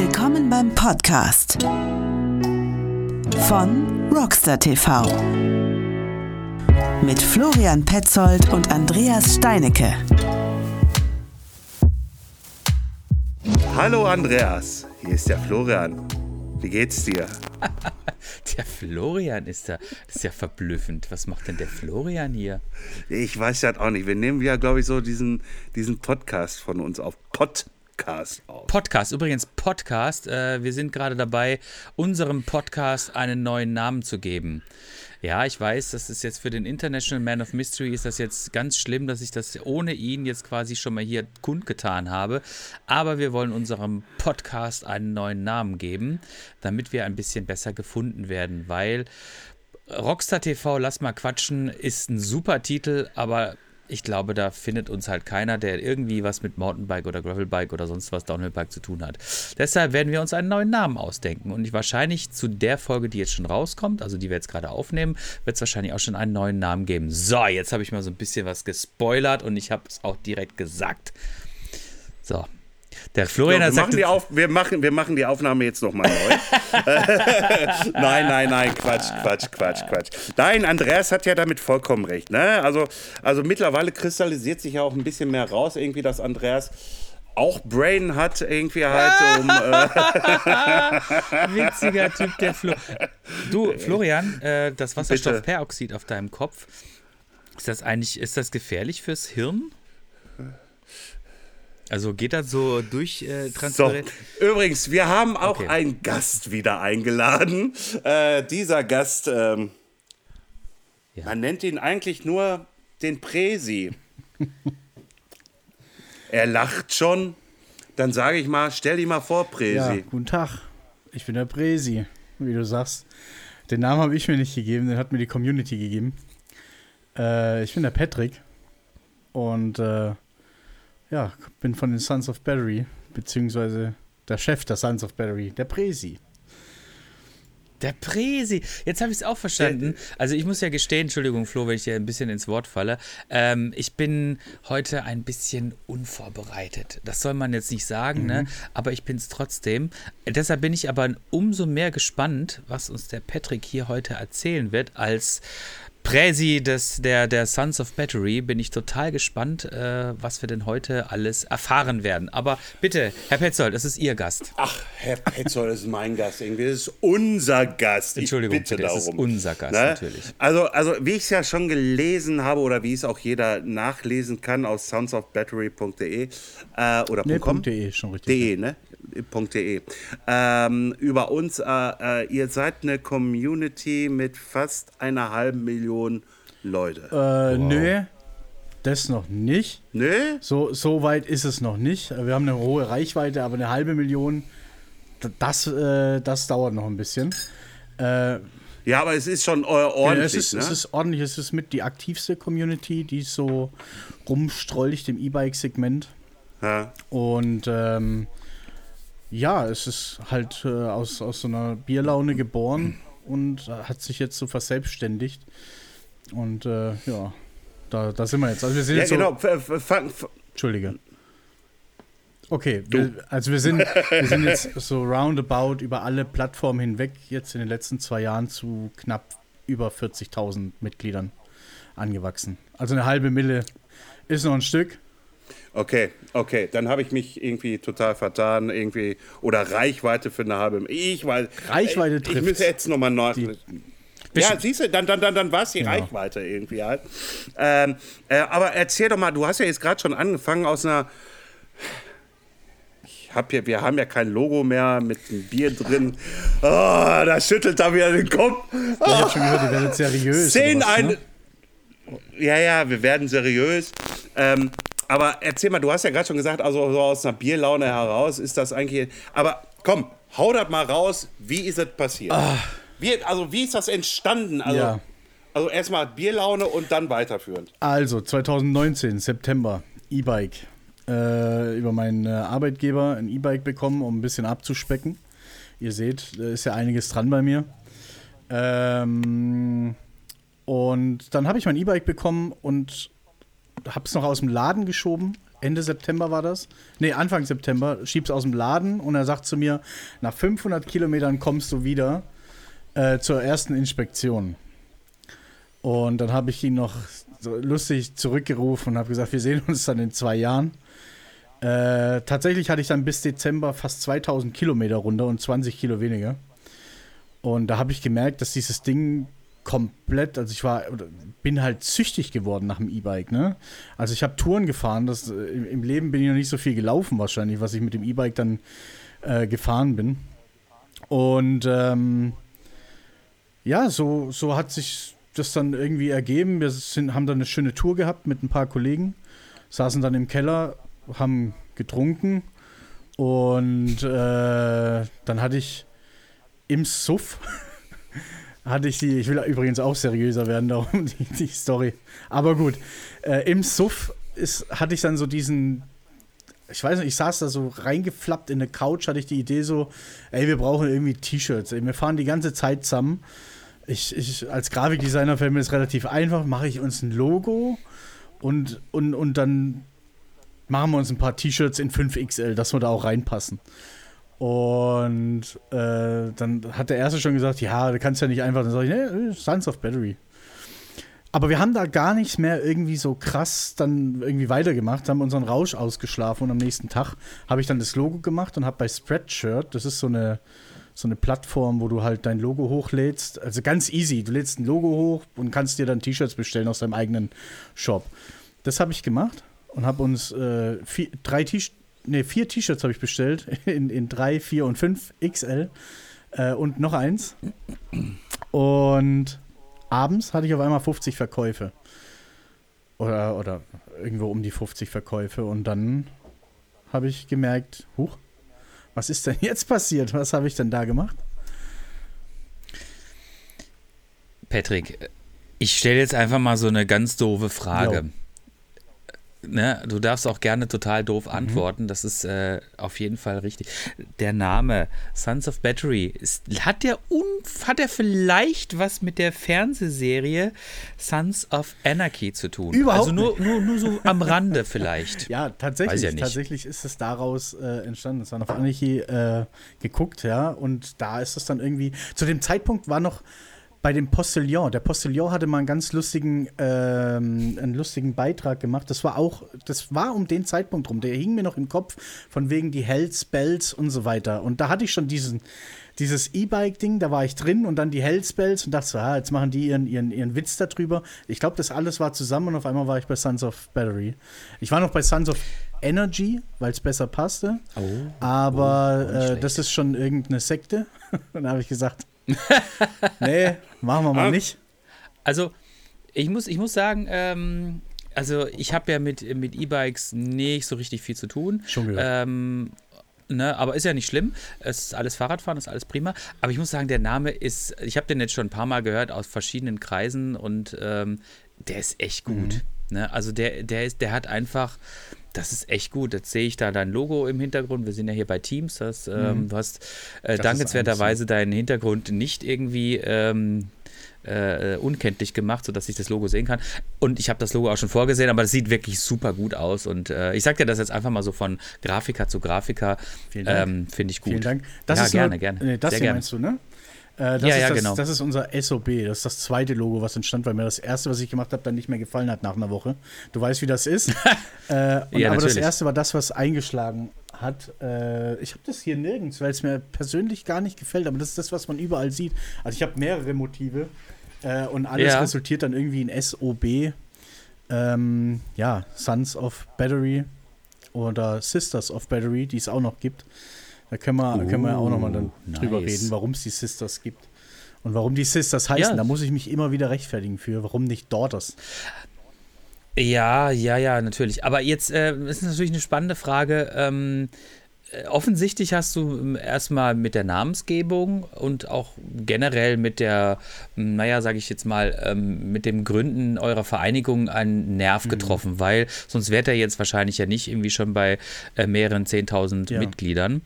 Willkommen beim Podcast von Rockstar TV mit Florian Petzold und Andreas Steinecke. Hallo Andreas, hier ist der Florian. Wie geht's dir? der Florian ist da. Das ist ja verblüffend. Was macht denn der Florian hier? Ich weiß ja auch nicht. Wir nehmen ja, glaube ich, so diesen, diesen Podcast von uns auf. Podcast auf. Podcast, übrigens Podcast. Äh, wir sind gerade dabei, unserem Podcast einen neuen Namen zu geben. Ja, ich weiß, das ist jetzt für den International Man of Mystery ist das jetzt ganz schlimm, dass ich das ohne ihn jetzt quasi schon mal hier kundgetan habe. Aber wir wollen unserem Podcast einen neuen Namen geben, damit wir ein bisschen besser gefunden werden, weil Rockstar TV, lass mal quatschen, ist ein super Titel, aber ich glaube, da findet uns halt keiner, der irgendwie was mit Mountainbike oder Gravelbike oder sonst was Downhillbike zu tun hat. Deshalb werden wir uns einen neuen Namen ausdenken und wahrscheinlich zu der Folge, die jetzt schon rauskommt, also die wir jetzt gerade aufnehmen, wird es wahrscheinlich auch schon einen neuen Namen geben. So, jetzt habe ich mal so ein bisschen was gespoilert und ich habe es auch direkt gesagt. So, der Florian wir, machen die auf, wir, machen, wir machen die Aufnahme jetzt nochmal neu. nein, nein, nein, Quatsch, Quatsch, Quatsch, Quatsch. Nein, Andreas hat ja damit vollkommen recht. Ne? Also, also mittlerweile kristallisiert sich ja auch ein bisschen mehr raus, irgendwie, dass Andreas auch Brain hat, irgendwie halt um. Äh Witziger Typ, der Flo. Du, Florian, äh, das Wasserstoffperoxid auf deinem Kopf, ist das eigentlich, ist das gefährlich fürs Hirn? Also geht das so durch äh, transparent? So. Übrigens, wir haben auch okay. einen Gast wieder eingeladen. Äh, dieser Gast, ähm, ja. man nennt ihn eigentlich nur den Presi. er lacht schon. Dann sage ich mal, stell dich mal vor, Presi. Ja, guten Tag. Ich bin der Presi, wie du sagst. Den Namen habe ich mir nicht gegeben, den hat mir die Community gegeben. Äh, ich bin der Patrick. Und äh, ja, bin von den Sons of Battery, beziehungsweise der Chef der Sons of Battery, der Presi. Der Presi. Jetzt habe ich es auch verstanden. Also ich muss ja gestehen, Entschuldigung, Flo, wenn ich dir ein bisschen ins Wort falle. Ähm, ich bin heute ein bisschen unvorbereitet. Das soll man jetzt nicht sagen, ne? mhm. ne? aber ich bin es trotzdem. Deshalb bin ich aber umso mehr gespannt, was uns der Patrick hier heute erzählen wird, als Präsi des, der, der Sons of Battery bin ich total gespannt, äh, was wir denn heute alles erfahren werden. Aber bitte, Herr Petzold, das ist Ihr Gast. Ach, Herr Petzold, das ist mein Gast. Irgendwie. Das ist unser Gast. Entschuldigung, ich bitte, bitte darum. das ist unser Gast, ne? natürlich. Also, also, wie ich es ja schon gelesen habe oder wie es auch jeder nachlesen kann aus soundsofbattery.de äh, oder nee, .com. .de, schon richtig. De, ne? .de. Ähm, über uns, äh, äh, ihr seid eine Community mit fast einer halben Million Leute. Äh, wow. Nö, das noch nicht. Nö? So, so weit ist es noch nicht. Wir haben eine hohe Reichweite, aber eine halbe Million, das, äh, das dauert noch ein bisschen. Äh, ja, aber es ist schon ordentlich. Ja, es, ist, ne? es ist ordentlich. Es ist mit die aktivste Community, die so rumstrollt im E-Bike-Segment. Ja. Und ähm, ja, es ist halt äh, aus, aus so einer Bierlaune geboren und hat sich jetzt so verselbstständigt. Und äh, ja, da, da sind wir jetzt. Also wir sind ja, jetzt genau. So, Entschuldige. Okay, wir, also wir sind, wir sind jetzt so roundabout über alle Plattformen hinweg jetzt in den letzten zwei Jahren zu knapp über 40.000 Mitgliedern angewachsen. Also eine halbe Mille ist noch ein Stück, Okay, okay, dann habe ich mich irgendwie total vertan, irgendwie oder Reichweite für eine halbe. Ich weiß. Reichweite äh, trifft. Ich müsste jetzt nochmal neu. Ja, siehst du, dann, dann, dann, dann war es die ja. Reichweite irgendwie halt. Ähm, äh, aber erzähl doch mal, du hast ja jetzt gerade schon angefangen aus einer. Ich hab hier, wir haben ja kein Logo mehr mit einem Bier drin. Oh, da schüttelt er wieder den Kopf. Oh. Ich hab schon gehört, die werden seriös. Zehn was, ein. Ne? Ja, ja, wir werden seriös. Ähm, aber erzähl mal, du hast ja gerade schon gesagt, also so aus einer Bierlaune heraus ist das eigentlich. Aber komm, hau das mal raus. Wie ist das passiert? Ah. Wie, also, wie ist das entstanden? Also, ja. also erstmal Bierlaune und dann weiterführend. Also, 2019, September, E-Bike. Äh, über meinen äh, Arbeitgeber ein E-Bike bekommen, um ein bisschen abzuspecken. Ihr seht, da ist ja einiges dran bei mir. Ähm, und dann habe ich mein E-Bike bekommen und habe es noch aus dem Laden geschoben, Ende September war das. Nee, Anfang September, schieb's aus dem Laden und er sagt zu mir, nach 500 Kilometern kommst du wieder äh, zur ersten Inspektion. Und dann habe ich ihn noch so lustig zurückgerufen und habe gesagt, wir sehen uns dann in zwei Jahren. Äh, tatsächlich hatte ich dann bis Dezember fast 2000 Kilometer runter und 20 Kilo weniger. Und da habe ich gemerkt, dass dieses Ding komplett, also ich war, bin halt süchtig geworden nach dem E-Bike, ne? Also ich habe Touren gefahren, das, im Leben bin ich noch nicht so viel gelaufen wahrscheinlich, was ich mit dem E-Bike dann äh, gefahren bin. Und ähm, ja, so, so hat sich das dann irgendwie ergeben. Wir sind, haben dann eine schöne Tour gehabt mit ein paar Kollegen, saßen dann im Keller, haben getrunken und äh, dann hatte ich im Suff hatte ich die, ich will übrigens auch seriöser werden, darum die, die Story. Aber gut, äh, im Suff ist, hatte ich dann so diesen, ich weiß nicht, ich saß da so reingeflappt in eine Couch, hatte ich die Idee so, ey, wir brauchen irgendwie T-Shirts. Wir fahren die ganze Zeit zusammen. Ich, ich als Grafikdesigner fällt mir das relativ einfach, mache ich uns ein Logo und, und, und dann machen wir uns ein paar T-Shirts in 5XL, dass wir da auch reinpassen. Und äh, dann hat der Erste schon gesagt, ja, du kannst ja nicht einfach, dann sage ich, nee, Science of Battery. Aber wir haben da gar nicht mehr irgendwie so krass dann irgendwie weitergemacht, haben unseren Rausch ausgeschlafen und am nächsten Tag habe ich dann das Logo gemacht und habe bei Spreadshirt, das ist so eine, so eine Plattform, wo du halt dein Logo hochlädst, also ganz easy, du lädst ein Logo hoch und kannst dir dann T-Shirts bestellen aus deinem eigenen Shop. Das habe ich gemacht und habe uns äh, vier, drei T-Shirts nee, vier T-Shirts habe ich bestellt. In, in drei, vier und fünf XL. Äh, und noch eins. Und abends hatte ich auf einmal 50 Verkäufe. Oder, oder irgendwo um die 50 Verkäufe. Und dann habe ich gemerkt, huch, was ist denn jetzt passiert? Was habe ich denn da gemacht? Patrick, ich stelle jetzt einfach mal so eine ganz doofe Frage. Jo ne, du darfst auch gerne total doof mhm. antworten. Mhm. Das ist äh, auf jeden Fall richtig. Der Name Sons of Battery, ist, hat, der hat der vielleicht was mit der Fernsehserie Sons of Anarchy zu tun? Überhaupt Also nur, nur, nur so am Rande vielleicht. Ja, tatsächlich. Ja tatsächlich ist es daraus äh, entstanden. Son of Anarchy äh, geguckt, ja. Und da ist es dann irgendwie. Zu dem Zeitpunkt war noch bei dem Postillon. Der Postillon hatte mal einen ganz lustigen, ähm, einen lustigen Beitrag gemacht. Das war auch, das war um den Zeitpunkt rum. Der hing mir noch im Kopf von wegen die Hells, Bells und so weiter. Und da hatte ich schon diesen, dieses E-Bike-Ding, da war ich drin und dann die Hellspells und dachte so, ah, jetzt machen die ihren, ihren, ihren Witz darüber. Ich glaube, das alles war zusammen und auf einmal war ich bei Sons of Battery. Ich war noch bei Sons of Energy, weil es besser passte. Oh, aber oh, äh, das ist schon irgendeine Sekte. und da habe ich gesagt, nee, machen wir mal nicht. Also, ich muss, ich muss sagen, ähm, also ich habe ja mit, mit E-Bikes nicht so richtig viel zu tun. Schon gehört. Ähm, ne, aber ist ja nicht schlimm. Es ist alles Fahrradfahren, ist alles prima. Aber ich muss sagen, der Name ist, ich habe den jetzt schon ein paar Mal gehört aus verschiedenen Kreisen und ähm, der ist echt gut. Mhm. Ne? Also der, der ist, der hat einfach, das ist echt gut. Jetzt sehe ich da dein Logo im Hintergrund. Wir sind ja hier bei Teams. Das, ähm, mhm. Du hast äh, dankenswerterweise deinen Hintergrund nicht irgendwie ähm, äh, unkenntlich gemacht, sodass ich das Logo sehen kann. Und ich habe das Logo auch schon vorgesehen, aber das sieht wirklich super gut aus. Und äh, ich sage dir das jetzt einfach mal so von Grafiker zu Grafiker. Ähm, Finde ich gut. Vielen Dank. Das ja, ist gerne, nur, gerne. Nee, das Sehr hier gerne. meinst du, ne? Äh, das ja, ist ja, das, genau. Das ist unser SOB. Das ist das zweite Logo, was entstand, weil mir das erste, was ich gemacht habe, dann nicht mehr gefallen hat nach einer Woche. Du weißt, wie das ist. äh, und, ja, aber das erste war das, was eingeschlagen hat. Äh, ich habe das hier nirgends, weil es mir persönlich gar nicht gefällt. Aber das ist das, was man überall sieht. Also ich habe mehrere Motive äh, und alles ja. resultiert dann irgendwie in SOB. Ähm, ja, Sons of Battery oder Sisters of Battery, die es auch noch gibt. Da können wir, oh, können wir auch nochmal dann nice. drüber reden, warum es die Sisters gibt. Und warum die Sisters heißen. Ja. Da muss ich mich immer wieder rechtfertigen für. Warum nicht Daughters? Ja, ja, ja, natürlich. Aber jetzt äh, ist natürlich eine spannende Frage. Ähm, äh, offensichtlich hast du ähm, erstmal mit der Namensgebung und auch generell mit der, hm, naja, sage ich jetzt mal, ähm, mit dem Gründen eurer Vereinigung einen Nerv mhm. getroffen, weil sonst wärt er jetzt wahrscheinlich ja nicht irgendwie schon bei äh, mehreren 10.000 ja. Mitgliedern.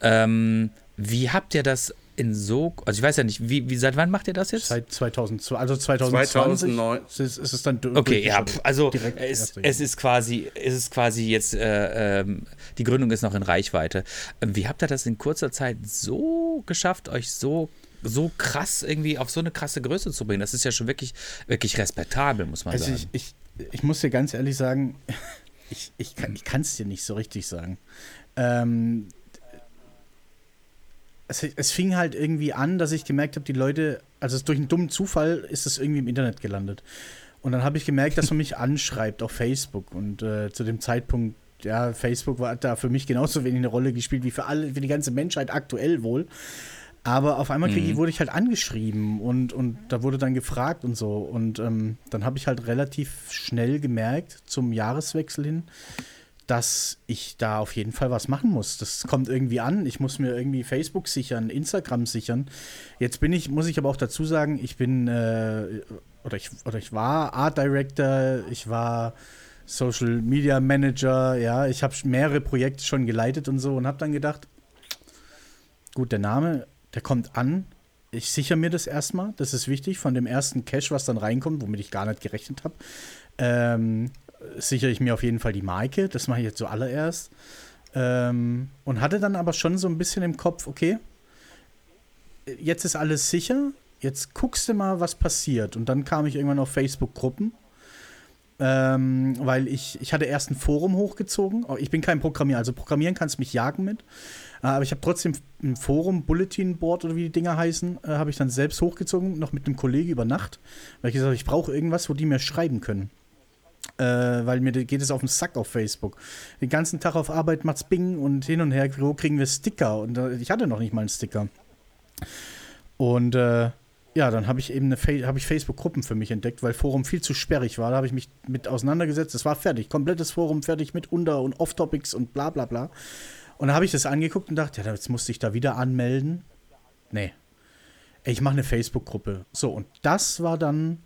Ähm, wie habt ihr das in so, also ich weiß ja nicht, wie, wie seit wann macht ihr das jetzt? Seit 2002, also 2020 2009. ist, es- ist es dann Okay, ja, pf, also Direkt es, es ist quasi, es ist quasi jetzt, äh, ähm, die Gründung ist noch in Reichweite. Ähm, Wie habt ihr das in kurzer Zeit so geschafft, euch so, so krass irgendwie auf so eine krasse Größe zu bringen? Das ist ja schon wirklich, wirklich respektabel, muss man Also sagen. ich, ich, ich muss dir ganz ehrlich sagen, ich, ich kann es dir nicht so richtig sagen. Ähm, es, es fing halt irgendwie an, dass ich gemerkt habe, die Leute, also es durch einen dummen Zufall ist es irgendwie im Internet gelandet. Und dann habe ich gemerkt, dass man mich anschreibt auf Facebook. Und äh, zu dem Zeitpunkt, ja, Facebook war da für mich genauso wenig eine Rolle gespielt wie für alle, für die ganze Menschheit aktuell wohl. Aber auf einmal ich, wurde ich halt angeschrieben und, und da wurde dann gefragt und so. Und ähm, dann habe ich halt relativ schnell gemerkt, zum Jahreswechsel hin, dass ich da auf jeden Fall was machen muss. Das kommt irgendwie an. Ich muss mir irgendwie Facebook sichern, Instagram sichern. Jetzt bin ich, muss ich aber auch dazu sagen, ich bin äh, oder ich oder ich war Art Director, ich war Social Media Manager, ja, ich habe mehrere Projekte schon geleitet und so und habe dann gedacht, gut, der Name, der kommt an. Ich sichere mir das erstmal, das ist wichtig, von dem ersten Cash, was dann reinkommt, womit ich gar nicht gerechnet habe. Ähm, sichere ich mir auf jeden Fall die Marke, das mache ich jetzt zuallererst. Ähm, und hatte dann aber schon so ein bisschen im Kopf, okay, jetzt ist alles sicher, jetzt guckst du mal, was passiert. Und dann kam ich irgendwann auf Facebook-Gruppen, ähm, weil ich, ich hatte erst ein Forum hochgezogen. Oh, Ich bin kein Programmierer, also programmieren kannst mich jagen mit. Äh, Aber ich habe trotzdem ein Forum, Bulletin Board oder wie die Dinger heißen, äh, habe ich dann selbst hochgezogen, noch mit einem Kollegen über Nacht, weil ich gesagt habe, ich brauche irgendwas, wo die mir schreiben können. Äh, weil mir geht es auf den Sack auf Facebook. Den ganzen Tag auf Arbeit macht's Bing und hin und her, wo kriegen wir Sticker? Und äh, ich hatte noch nicht mal einen Sticker. Und äh, ja, dann habe ich eben Fa Facebook-Gruppen für mich entdeckt, weil Forum viel zu sperrig war. Da habe ich mich mit auseinandergesetzt. Es war fertig, komplettes Forum fertig mit Unter- und Off-Topics und bla bla bla. Und da habe ich das angeguckt und dachte, ja, jetzt musste ich da wieder anmelden. Nee. Ich mache eine Facebook-Gruppe. So, und das war dann,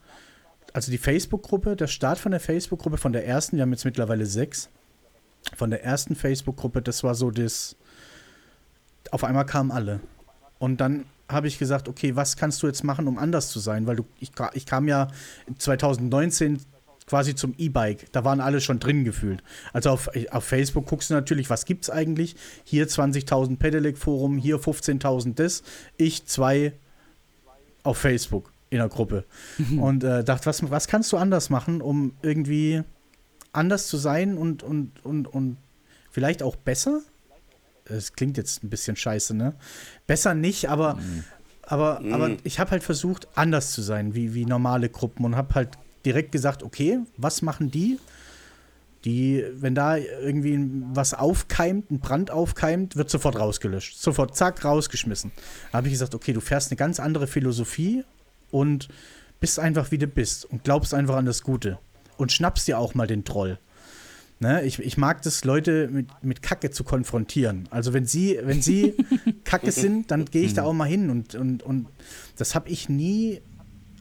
also die Facebook-Gruppe, der Start von der Facebook-Gruppe, von der ersten, wir haben jetzt mittlerweile sechs, von der ersten Facebook-Gruppe, das war so das, auf einmal kamen alle. Und dann habe ich gesagt, okay, was kannst du jetzt machen, um anders zu sein? Weil du, ich, ich kam ja 2019 quasi zum E-Bike. Da waren alle schon drin gefühlt. Also auf, auf Facebook guckst du natürlich, was gibt's eigentlich? Hier 20.000 Pedelec-Forum, hier 15.000 das. Ich zwei auf Facebook in der Gruppe. Und äh, dachte, was, was kannst du anders machen, um irgendwie anders zu sein und, und, und, und vielleicht auch besser? Es klingt jetzt ein bisschen scheiße, ne? Besser nicht, aber, aber, aber ich habe halt versucht, anders zu sein, wie, wie normale Gruppen und habe halt direkt gesagt, okay, was machen die? Die, wenn da irgendwie was aufkeimt, ein Brand aufkeimt, wird sofort rausgelöscht. Sofort, zack, rausgeschmissen. Da habe ich gesagt, okay, du fährst eine ganz andere Philosophie und bist einfach wie du bist und glaubst einfach an das Gute. Und schnappst dir auch mal den Troll. Ne, ich, ich mag das, Leute mit, mit Kacke zu konfrontieren. Also wenn sie, wenn sie Kacke sind, dann gehe ich da auch mal hin. Und, und, und das habe ich nie,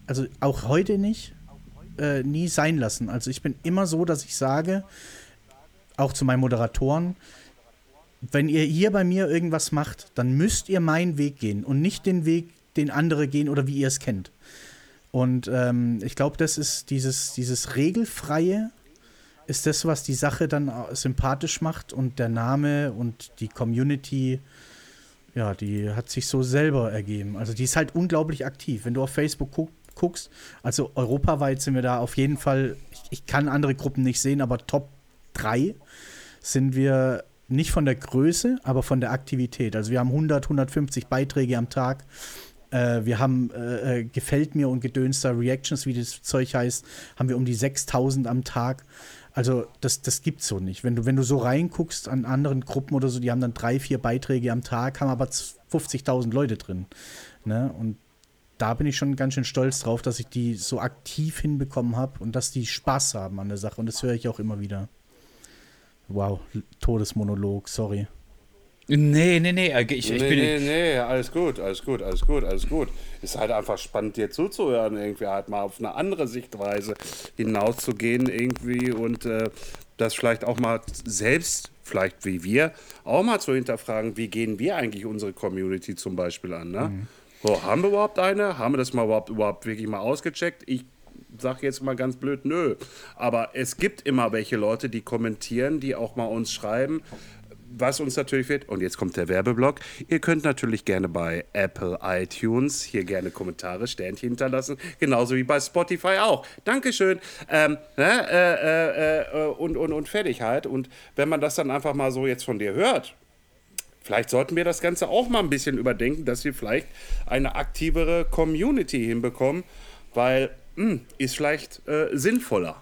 also auch heute nicht, äh, nie sein lassen. Also ich bin immer so, dass ich sage, auch zu meinen Moderatoren, wenn ihr hier bei mir irgendwas macht, dann müsst ihr meinen Weg gehen und nicht den Weg, den andere gehen oder wie ihr es kennt. Und ähm, ich glaube, das ist dieses, dieses regelfreie, ist das, was die Sache dann auch sympathisch macht und der Name und die Community, ja, die hat sich so selber ergeben. Also die ist halt unglaublich aktiv. Wenn du auf Facebook guck, guckst, also europaweit sind wir da auf jeden Fall, ich, ich kann andere Gruppen nicht sehen, aber Top 3 sind wir nicht von der Größe, aber von der Aktivität. Also wir haben 100, 150 Beiträge am Tag. Äh, wir haben äh, äh, Gefällt mir und gedönster Reactions, wie das Zeug heißt, haben wir um die 6000 am Tag. Also das, das gibt's so nicht. Wenn du, wenn du so reinguckst an anderen Gruppen oder so, die haben dann drei, vier Beiträge am Tag, haben aber 50.000 Leute drin. Ne? Und da bin ich schon ganz schön stolz drauf, dass ich die so aktiv hinbekommen habe und dass die Spaß haben an der Sache. Und das höre ich auch immer wieder. Wow, Todesmonolog, sorry. Nee, nee, nee. äh, Ich, ich nee, bin. nee, nee, alles gut, alles gut, alles gut, alles gut. Ist halt einfach spannend, dir zuzuhören, irgendwie halt mal auf eine andere Sichtweise hinauszugehen irgendwie und äh, das vielleicht auch mal selbst, vielleicht wie wir, auch mal zu hinterfragen, wie gehen wir eigentlich unsere Community zum Beispiel an. Ne? Mhm. So, haben wir überhaupt eine? Haben wir das mal überhaupt, überhaupt wirklich mal ausgecheckt? Ich sage jetzt mal ganz blöd, nö. Aber es gibt immer welche Leute, die kommentieren, die auch mal uns schreiben, was uns natürlich wird, und jetzt kommt der Werbeblock, ihr könnt natürlich gerne bei Apple iTunes hier gerne Kommentare, Sternchen hinterlassen, genauso wie bei Spotify auch. Dankeschön. Ähm, ne, äh, äh, äh, und, und, und fertig halt. Und wenn man das dann einfach mal so jetzt von dir hört, vielleicht sollten wir das Ganze auch mal ein bisschen überdenken, dass wir vielleicht eine aktivere Community hinbekommen, weil mh, hm, ist vielleicht äh, sinnvoller.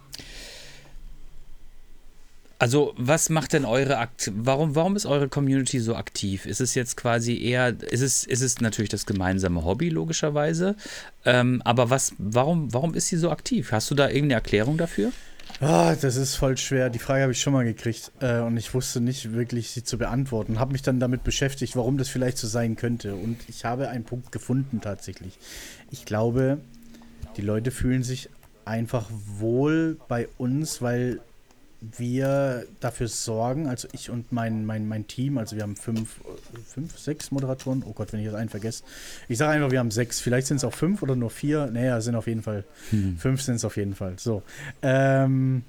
Also, was macht denn eure Akt? Warum, warum ist eure Community so aktiv? Ist es jetzt quasi eher, ist es, ist es natürlich das gemeinsame Hobby, logischerweise. Ähm, aber was, warum, warum ist sie so aktiv? Hast du da irgendeine Erklärung dafür? Ah, das ist voll schwer. Die Frage habe ich schon mal gekriegt äh, und ich wusste nicht wirklich, sie zu beantworten. Habe mich dann damit beschäftigt, warum das vielleicht so sein könnte. Und ich habe einen Punkt gefunden tatsächlich. Ich glaube, die Leute fühlen sich einfach wohl bei uns, weil wir dafür sorgen, also ich und mein, mein, mein Team, also wir haben fünf, fünf, sechs Moderatoren. Oh Gott, wenn ich jetzt einen vergesse. Ich sage einfach, wir haben sechs. Vielleicht sind es auch fünf oder nur vier. Naja, sind auf jeden Fall. Hm. Fünf sind es auf jeden Fall. So. Ähm,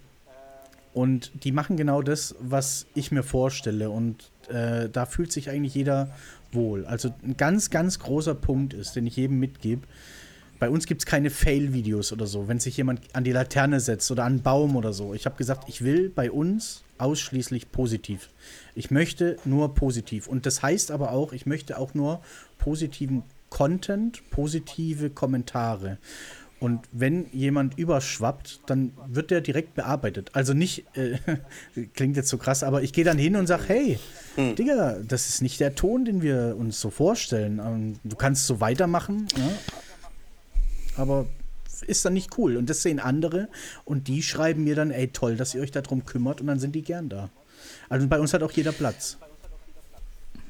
und die machen genau das, was ich mir vorstelle. Und äh, da fühlt sich eigentlich jeder wohl. Also ein ganz, ganz großer Punkt ist, den ich jedem mitgebe bei uns gibt es keine Fail-Videos oder so, wenn sich jemand an die Laterne setzt oder an einen Baum oder so. Ich habe gesagt, ich will bei uns ausschließlich positiv. Ich möchte nur positiv. Und das heißt aber auch, ich möchte auch nur positiven Content, positive Kommentare. Und wenn jemand überschwappt, dann wird der direkt bearbeitet. Also nicht, äh, klingt jetzt so krass, aber ich gehe dann hin und sage, hey, hm. Digga, das ist nicht der Ton, den wir uns so vorstellen. Ähm, du kannst so weitermachen, ja? Aber ist dann nicht cool. Und das sehen andere und die schreiben mir dann, ey, toll, dass ihr euch darum kümmert und dann sind die gern da. Also bei uns hat auch jeder Platz.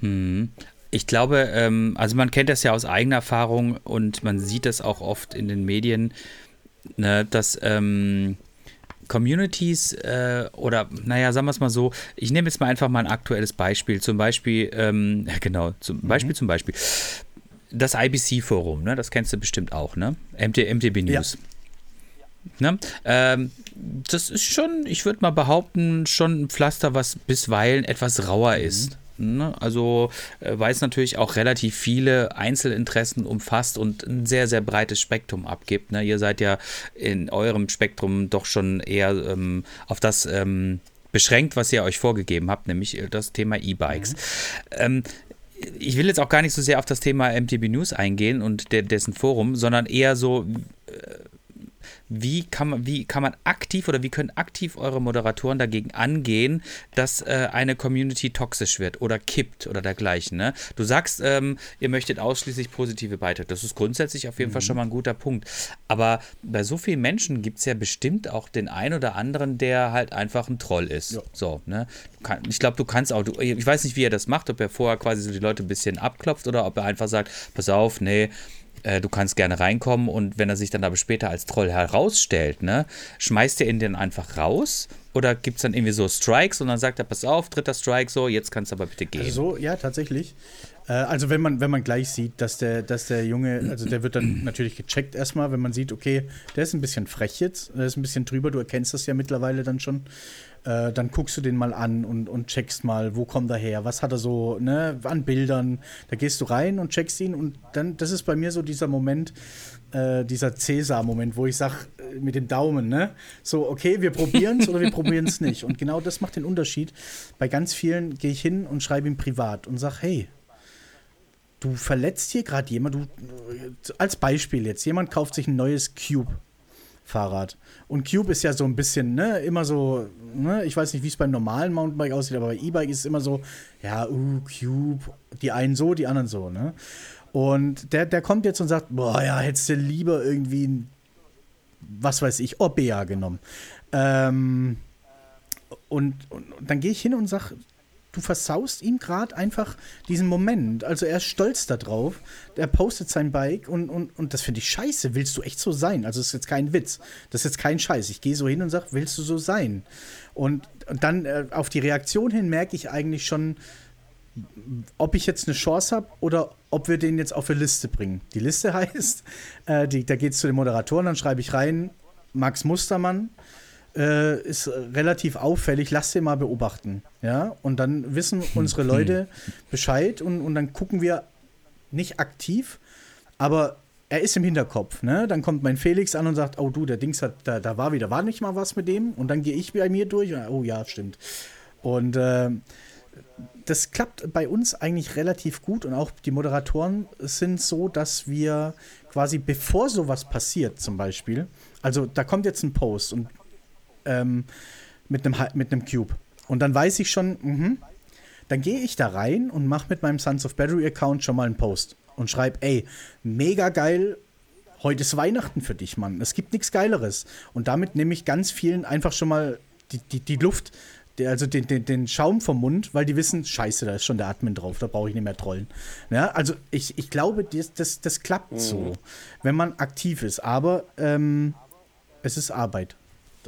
Hm. Ich glaube, ähm, also man kennt das ja aus eigener Erfahrung und man sieht das auch oft in den Medien, ne, dass ähm, Communities äh, oder, naja, sagen wir es mal so, ich nehme jetzt mal einfach mal ein aktuelles Beispiel. Zum Beispiel, ähm, genau, zum Beispiel, mhm. zum Beispiel das IBC-Forum, ne? das kennst du bestimmt auch, ne? MT, MTB News. Ja. Ne? Ähm, das ist schon, ich würde mal behaupten, schon ein Pflaster, was bisweilen etwas rauer mhm. ist. Ne? Also, äh, weil es natürlich auch relativ viele Einzelinteressen umfasst und ein sehr, sehr breites Spektrum abgibt. Ne? Ihr seid ja in eurem Spektrum doch schon eher ähm, auf das ähm, beschränkt, was ihr euch vorgegeben habt, nämlich das Thema E-Bikes. Mhm. Ich will jetzt auch gar nicht so sehr auf das Thema MTB News eingehen und de dessen Forum, sondern eher so, äh, wie kann man, wie kann man aktiv oder wie können aktiv eure Moderatoren dagegen angehen, dass äh, eine Community toxisch wird oder kippt oder dergleichen? Ne? Du sagst, ähm, ihr möchtet ausschließlich positive Beiträge. Das ist grundsätzlich auf jeden mhm. Fall schon mal ein guter Punkt. Aber bei so vielen Menschen gibt es ja bestimmt auch den einen oder anderen, der halt einfach ein Troll ist. Ja. So, ne? Ich glaube, du kannst auch, du, ich weiß nicht, wie er das macht, ob er vorher quasi so die Leute ein bisschen abklopft oder ob er einfach sagt, pass auf, nee, äh, du kannst gerne reinkommen und wenn er sich dann aber später als Troll herausstellt, ne, schmeißt er ihn dann einfach raus? Oder gibt es dann irgendwie so Strikes und dann sagt er, pass auf, dritter Strike, so, jetzt kannst du aber bitte gehen. Also, ja, tatsächlich. Äh, also wenn man, wenn man gleich sieht, dass der, dass der Junge, also der wird dann natürlich gecheckt erstmal, wenn man sieht, okay, der ist ein bisschen frech jetzt, der ist ein bisschen drüber, du erkennst das ja mittlerweile dann schon. Äh, dann guckst du den mal an und, und checkst mal, wo kommt er her, was hat er so ne, an Bildern. Da gehst du rein und checkst ihn und dann, das ist bei mir so dieser Moment, äh, dieser Cäsar-Moment, wo ich sage äh, mit dem Daumen, ne, so, okay, wir probieren es oder wir probieren es nicht. Und genau das macht den Unterschied. Bei ganz vielen gehe ich hin und schreibe ihm privat und sage, hey, du verletzt hier gerade jemand, du, als Beispiel jetzt, jemand kauft sich ein neues Cube. Fahrrad. Und Cube ist ja so ein bisschen, ne, immer so, ne, ich weiß nicht, wie es beim normalen Mountainbike aussieht, aber bei E-Bike ist es immer so, ja, uh, Cube, die einen so, die anderen so, ne. Und der, der kommt jetzt und sagt, boah, ja, hättest du lieber irgendwie ein, was weiß ich, Orbea genommen. Ähm, und, und, und dann gehe ich hin und sage, du versaust ihm gerade einfach diesen Moment. Also er ist stolz darauf, er postet sein Bike und, und, und das finde ich scheiße. Willst du echt so sein? Also das ist jetzt kein Witz. Das ist jetzt kein Scheiß. Ich gehe so hin und sage, willst du so sein? Und, und dann äh, auf die Reaktion hin merke ich eigentlich schon, ob ich jetzt eine Chance habe oder ob wir den jetzt auf eine Liste bringen. Die Liste heißt, äh, die, da geht es zu den Moderatoren, dann schreibe ich rein, Max Mustermann äh, ist relativ auffällig, lass den mal beobachten. Ja, und dann wissen unsere Leute Bescheid und, und dann gucken wir nicht aktiv, aber er ist im Hinterkopf, ne? Dann kommt mein Felix an und sagt, oh du, der Dings hat, da, da war wieder, war nicht mal was mit dem. Und dann gehe ich bei mir durch und, oh ja, stimmt. Und äh, das klappt bei uns eigentlich relativ gut und auch die Moderatoren sind so, dass wir quasi bevor sowas passiert, zum Beispiel, also da kommt jetzt ein Post und ähm, mit einem mit einem Cube und dann weiß ich schon, mh, dann gehe ich da rein und mache mit meinem Sons of Battery Account schon mal einen Post und schreibe, ey, mega geil, heute ist Weihnachten für dich, Mann. Es gibt nichts Geileres. Und damit nehme ich ganz vielen einfach schon mal die, die, die Luft also den, den, den Schaum vom Mund, weil die wissen, scheiße, da ist schon der Admin drauf, da brauche ich nicht mehr trollen. Ja, also ich, ich glaube, das, das, das klappt mhm. so, wenn man aktiv ist. Aber ähm, es ist Arbeit.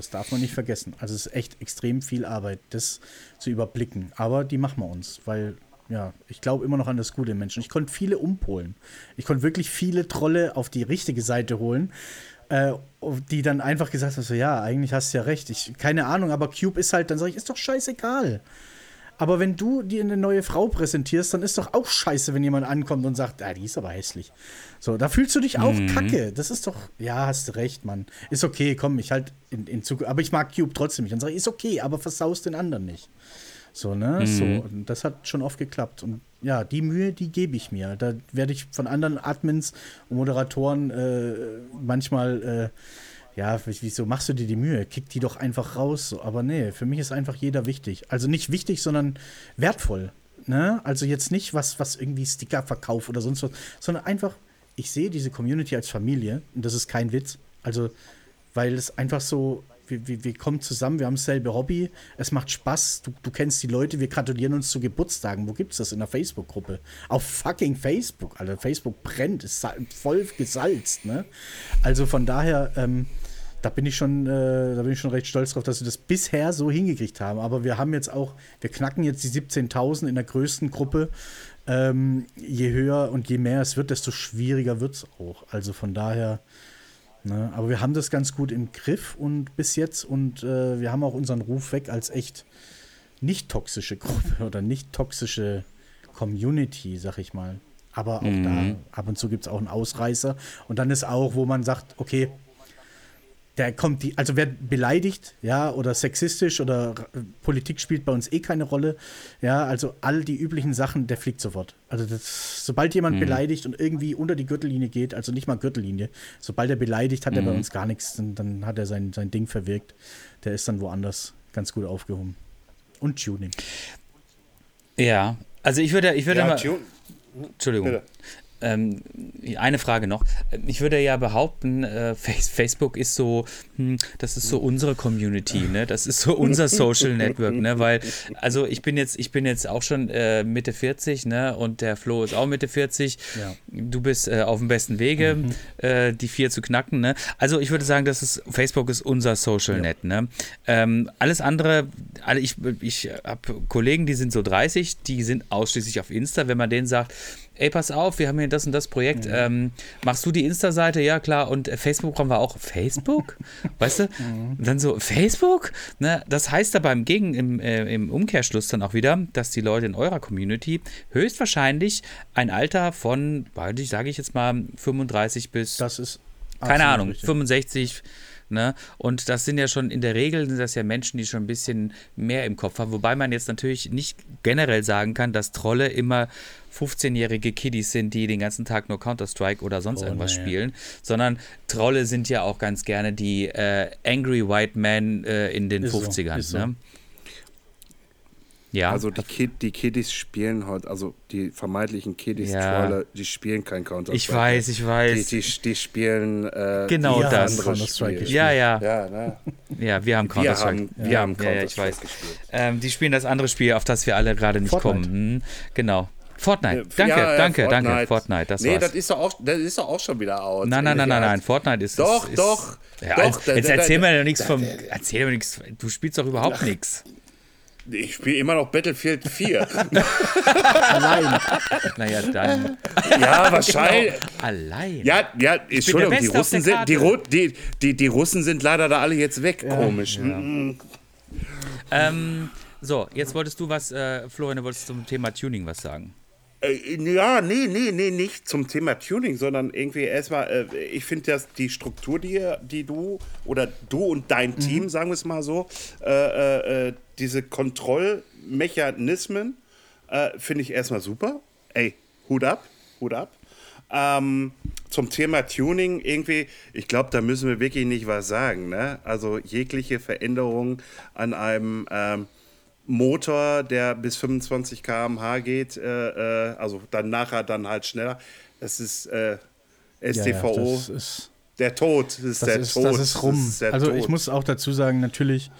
Das darf man nicht vergessen. Also es ist echt extrem viel Arbeit, das zu überblicken. Aber die machen wir uns, weil ja, ich glaube immer noch an das Gute im Menschen. Ich konnte viele umpolen. Ich konnte wirklich viele Trolle auf die richtige Seite holen äh, die dann einfach gesagt haben: so, ja, eigentlich hast du ja recht. Ich, keine Ahnung, aber Cube ist halt, dann sage ich, ist doch scheißegal. Aber wenn du dir eine neue Frau präsentierst, dann ist doch auch scheiße, wenn jemand ankommt und sagt, ah, die ist aber hässlich. So, da fühlst du dich auch mhm. kacke. Das ist doch, ja, hast du recht, Mann. Ist okay, komm, ich halt in, in Zukunft, aber ich mag Cube trotzdem nicht. Dann sage ich, ist okay, aber versaust den anderen nicht. So, ne? Mhm. So, und das hat schon oft geklappt. Und ja, die Mühe, die gebe ich mir. Da werde ich von anderen Admins und Moderatoren äh, manchmal, äh, ja, wieso machst du dir die Mühe? Kick die doch einfach raus. Aber nee, für mich ist einfach jeder wichtig. Also nicht wichtig, sondern wertvoll. Ne? Also jetzt nicht was, was irgendwie Stickerverkauf oder sonst was, sondern einfach, ich sehe diese Community als Familie und das ist kein Witz. Also, weil es einfach so, wir, wir, wir kommen zusammen, wir haben dasselbe Hobby, es macht Spaß, du, du kennst die Leute, wir gratulieren uns zu Geburtstagen. Wo gibt es das? In der Facebook-Gruppe. Auf fucking Facebook, Alter. Facebook brennt, ist voll gesalzt, ne? Also von daher, ähm, da bin ich schon, äh, da bin ich schon recht stolz drauf, dass wir das bisher so hingekriegt haben. Aber wir haben jetzt auch, wir knacken jetzt die 17.000 in der größten Gruppe. Ähm, je höher und je mehr es wird, desto schwieriger wird es auch. Also von daher, Ne? Aber wir haben das ganz gut im Griff und bis jetzt und äh, wir haben auch unseren Ruf weg als echt nicht toxische Gruppe oder nicht toxische Community, sag ich mal. Aber auch mhm. da, ab und zu gibt es auch einen Ausreißer. Und dann ist auch, wo man sagt, okay, der kommt die, also wer beleidigt, ja, oder sexistisch oder Politik spielt bei uns eh keine Rolle, ja, also all die üblichen Sachen, der fliegt sofort. Also das, sobald jemand mhm. beleidigt und irgendwie unter die Gürtellinie geht, also nicht mal Gürtellinie, sobald er beleidigt, hat mhm. er bei mhm. uns gar nichts, dann, dann hat er sein, sein Ding verwirkt. Der ist dann woanders ganz gut aufgehoben. Und Tuning. Ja, also ich würde, ich würde ja, mal. Entschuldigung. Bitte. Ähm, eine Frage noch. Ich würde ja behaupten, äh, Facebook ist so, hm, das ist so unsere Community, ne? Das ist so unser Social Network, ne? Weil, also ich bin jetzt, ich bin jetzt auch schon äh, Mitte 40, ne? Und der Flo ist auch Mitte 40. Ja. Du bist äh, auf dem besten Wege, mhm. Äh, die vier zu knacken, ne? Also ich würde sagen, das ist, Facebook ist unser Social ja. Net, ne? Ähm, alles andere, alle, ich, ich habe Kollegen, die sind so 30, die sind ausschließlich auf Insta. Wenn man denen sagt, ey, pass auf, wir haben hier das und das Projekt. Mhm. Ähm, machst du die Insta-Seite? Ja, klar. Und äh, Facebook brauchen wir auch. Facebook? weißt du? Mhm. Und dann so, Facebook? Ne? Das heißt aber im, Gegen, im, äh, im Umkehrschluss dann auch wieder, dass die Leute in eurer Community höchstwahrscheinlich ein Alter von, sage ich jetzt mal, 35 bis. Das ist. Keine Ahnung, richtig. 65 Ne? Und das sind ja schon in der Regel sind das ja Menschen, die schon ein bisschen mehr im Kopf haben. Wobei man jetzt natürlich nicht generell sagen kann, dass Trolle immer 15-jährige Kiddies sind, die den ganzen Tag nur Counter-Strike oder sonst oh, irgendwas nee. spielen, sondern Trolle sind ja auch ganz gerne die äh, Angry White Men äh, in den ist 50ern. So, ne? Ja. Also die, Kid, die Kiddies spielen heute, also die vermeintlichen Kiddies, ja. Troller, die spielen kein Counter-Strike. Ich weiß, ich weiß. Die, die, die spielen äh, genau die das. Counter-Strike. Ja, ja. Ja, ne? ja wir haben Counter-Strike. Wir haben, wir haben Counter-Strike ja, ich weiß. gespielt. Ähm, die spielen das andere Spiel, auf das wir alle gerade nicht Fortnite. kommen. Hm, genau. Fortnite. Danke, ja, danke, Fortnite. danke. Fortnite, das nee, war's. das ist, doch auch, das ist doch auch schon wieder aus. Nein, nein, nein, nein, nein. Fortnite ist. Doch, ist, doch. Ja, doch jetzt, jetzt erzähl mir doch nichts vom. Erzähl mir nichts. Du spielst doch überhaupt nichts. Ich spiele immer noch Battlefield 4. Allein. Naja, dann. Ja, wahrscheinlich. Genau. Allein. Ja, ja, Entschuldigung, die Russen, sind, die, die, die, die, Russen sind leider da alle jetzt weg. Ja, Komisch. Ja. Mhm. Ähm, so, jetzt wolltest du was, äh, Florian, du wolltest zum Thema Tuning was sagen. Äh, ja, nee, nee, nee, nicht zum Thema Tuning, sondern irgendwie erstmal, äh, ich finde, dass die Struktur, die, die du oder du und dein mhm. Team, sagen wir es mal so, äh, äh, diese Kontrollmechanismen, äh, finde ich erstmal super. Ey, Hut ab, Hut ab. Ähm, zum Thema Tuning irgendwie, ich glaube, da müssen wir wirklich nicht was sagen. Ne? Also jegliche Veränderung an einem ähm, Motor, der bis 25 km/h geht, äh, äh, also dann nachher dann halt schneller. Das ist äh, STVO. Ja, ja, das ist, der Tod ist der ist, Tod. Das ist rum. Das ist also Tod. ich muss auch dazu sagen, natürlich,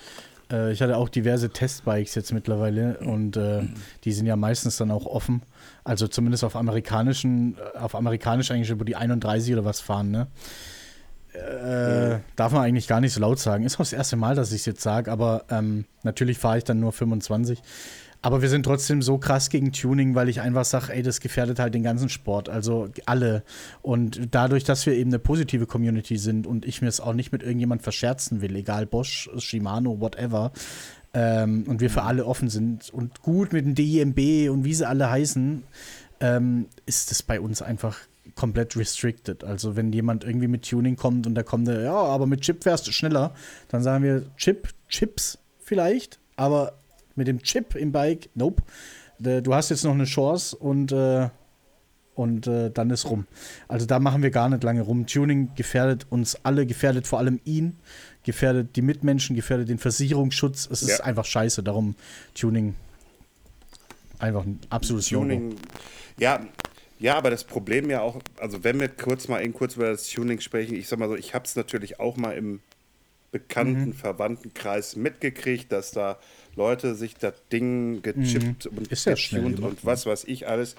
äh, ich hatte auch diverse Testbikes jetzt mittlerweile und äh, die sind ja meistens dann auch offen. Also zumindest auf amerikanischen, auf amerikanisch eigentlich, wo die 31 oder was fahren, ne? Äh, darf man eigentlich gar nicht so laut sagen. Ist auch das erste Mal, dass ich es jetzt sage, aber ähm, natürlich fahre ich dann nur 25. Aber wir sind trotzdem so krass gegen Tuning, weil ich einfach sage, ey, das gefährdet halt den ganzen Sport, also alle. Und dadurch, dass wir eben eine positive Community sind und ich mir es auch nicht mit irgendjemand verscherzen will, egal Bosch, Shimano, whatever, ähm, und wir für alle offen sind und gut mit dem DIMB und wie sie alle heißen, ähm, ist das bei uns einfach komplett restricted. Also wenn jemand irgendwie mit Tuning kommt und da kommt der, ja, aber mit Chip fährst du schneller, dann sagen wir Chip, Chips vielleicht, aber mit dem Chip im Bike, nope. Du hast jetzt noch eine Chance und, äh, und äh, dann ist rum. Also da machen wir gar nicht lange rum. Tuning gefährdet uns alle, gefährdet vor allem ihn, gefährdet die Mitmenschen, gefährdet den Versicherungsschutz. Es ist ja. einfach scheiße. Darum Tuning einfach ein absolutes Tuning. Logo. Ja, ja, aber das Problem ja auch, also wenn wir kurz mal in kurz über das Tuning sprechen, ich sag mal so, ich habe es natürlich auch mal im bekannten mhm. Verwandtenkreis mitgekriegt, dass da Leute sich das Ding gechippt mhm. und ist ja getuned und was weiß ich alles.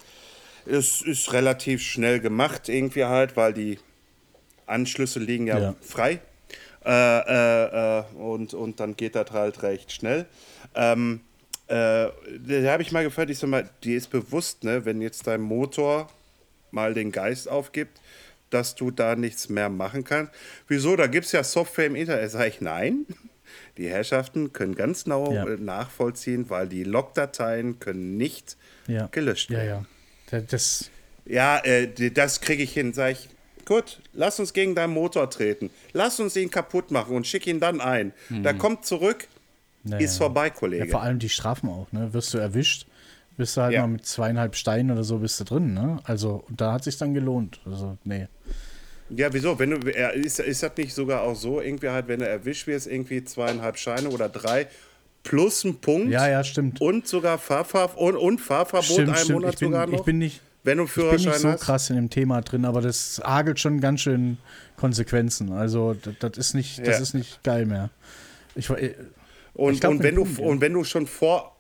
Es ist relativ schnell gemacht irgendwie halt, weil die Anschlüsse liegen ja, ja. frei. Äh, äh, äh, und, und dann geht das halt recht schnell. Ähm, äh, da habe ich mal gefragt, ich sag mal, dir ist bewusst, ne, wenn jetzt dein Motor mal den Geist aufgibt, dass du da nichts mehr machen kannst. Wieso? Da gibt es ja Software im Internet. Sag ich, nein. Die Herrschaften können ganz genau ja. Äh, nachvollziehen, weil die Logdateien können nicht ja. gelöscht werden. Ja, ja. Das, ja, äh, das kriege ich hin. Sag ich, gut, lass uns gegen deinen Motor treten. Lass uns ihn kaputt machen und schick ihn dann ein. Mhm. Da kommt zurück, naja. Ist vorbei, Kollege. Ja, vor allem die Strafen auch, ne? Wirst du erwischt, bist du halt ja. mal mit zweieinhalb Steinen oder so bist du drin, ne? Also, da hat sich dann gelohnt. Also, nee. Ja, wieso? Wenn du, ist, ist das nicht sogar auch so, irgendwie halt, wenn du erwischt wirst, irgendwie zweieinhalb Scheine oder drei plus ein Punkt? Ja, ja, stimmt. Und sogar Fahrver und, und Fahrverbot stimmt, einen stimmt. Monat ich bin, sogar noch? Ich bin nicht, wenn du Führerschein ich bin nicht so hast? krass in dem Thema drin, aber das hagelt schon ganz schön Konsequenzen. Also, das, das ist nicht, das ja. ist nicht geil mehr. Ich, äh, und, glaub, und, wenn du, und wenn du schon vor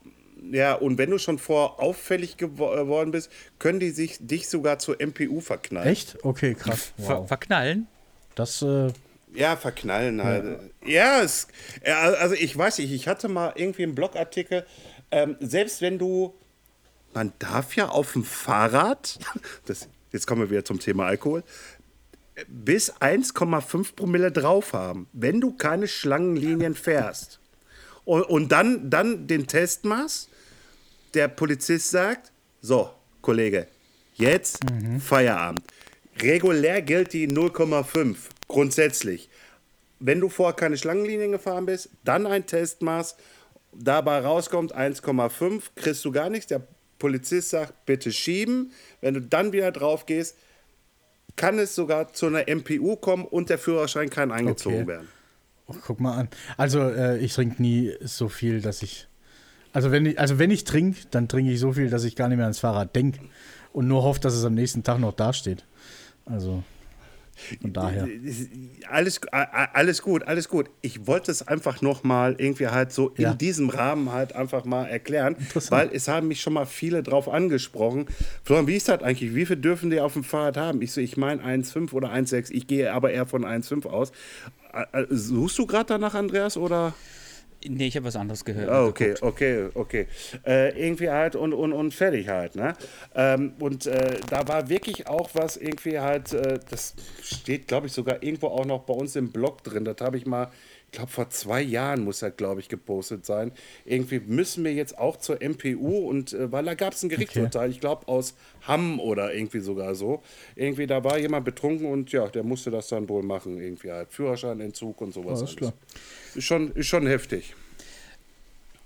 ja, und wenn du schon vor auffällig geworden äh, bist, können die sich dich sogar zur MPU verknallen. Echt? Okay, krass. Wow. Ver verknallen? Das äh ja, verknallen halt. Ja, ja es, also ich weiß nicht, ich hatte mal irgendwie einen Blogartikel, ähm, selbst wenn du, man darf ja auf dem Fahrrad, das, jetzt kommen wir wieder zum Thema Alkohol, bis 1,5 Promille drauf haben, wenn du keine Schlangenlinien fährst und, und dann, dann den Test machst, der Polizist sagt, so, Kollege, jetzt mhm. Feierabend. Regulär gilt die 0,5 grundsätzlich. Wenn du vorher keine Schlangenlinien gefahren bist, dann einen Test machst, dabei rauskommt 1,5, kriegst du gar nichts. Der Polizist sagt, bitte schieben. Wenn du dann wieder drauf gehst, kann es sogar zu einer MPU kommen und der Führerschein kann eingezogen okay. werden. Oh, guck mal an. Also, äh, ich trinke nie so viel, dass ich Also wenn ich, also wenn ich trinke, dann trinke ich so viel, dass ich gar nicht mehr ans Fahrrad denke und nur hoffe, dass es am nächsten Tag noch dasteht. Also von daher. Alles, alles gut, alles gut. Ich wollte es einfach noch mal irgendwie halt so ja. in diesem Rahmen halt einfach mal erklären, weil es haben mich schon mal viele drauf angesprochen. Florian, wie ist das eigentlich? Wie viel dürfen die auf dem Fahrrad haben? Ich so, ich meine 1,5 oder 1,6. Ich gehe aber eher von 1,5 aus. Suchst du gerade danach, Andreas, oder? Nee, ich habe was anderes gehört. Oh, okay, okay, okay. Äh, irgendwie halt und, und, und fertig halt. Ne? Ähm, und äh, da war wirklich auch was irgendwie halt, äh, das steht, glaube ich, sogar irgendwo auch noch bei uns im Blog drin. Das habe ich mal ich glaube, vor zwei Jahren muss er, glaube ich, gepostet sein. Irgendwie müssen wir jetzt auch zur MPU und äh, weil da gab es ein Gerichtsurteil, okay. ich glaube aus Hamm oder irgendwie sogar so. Irgendwie, da war jemand betrunken und ja, der musste das dann wohl machen, irgendwie halt. Führerscheinentzug und sowas. Ist, klar. ist schon, ist schon heftig.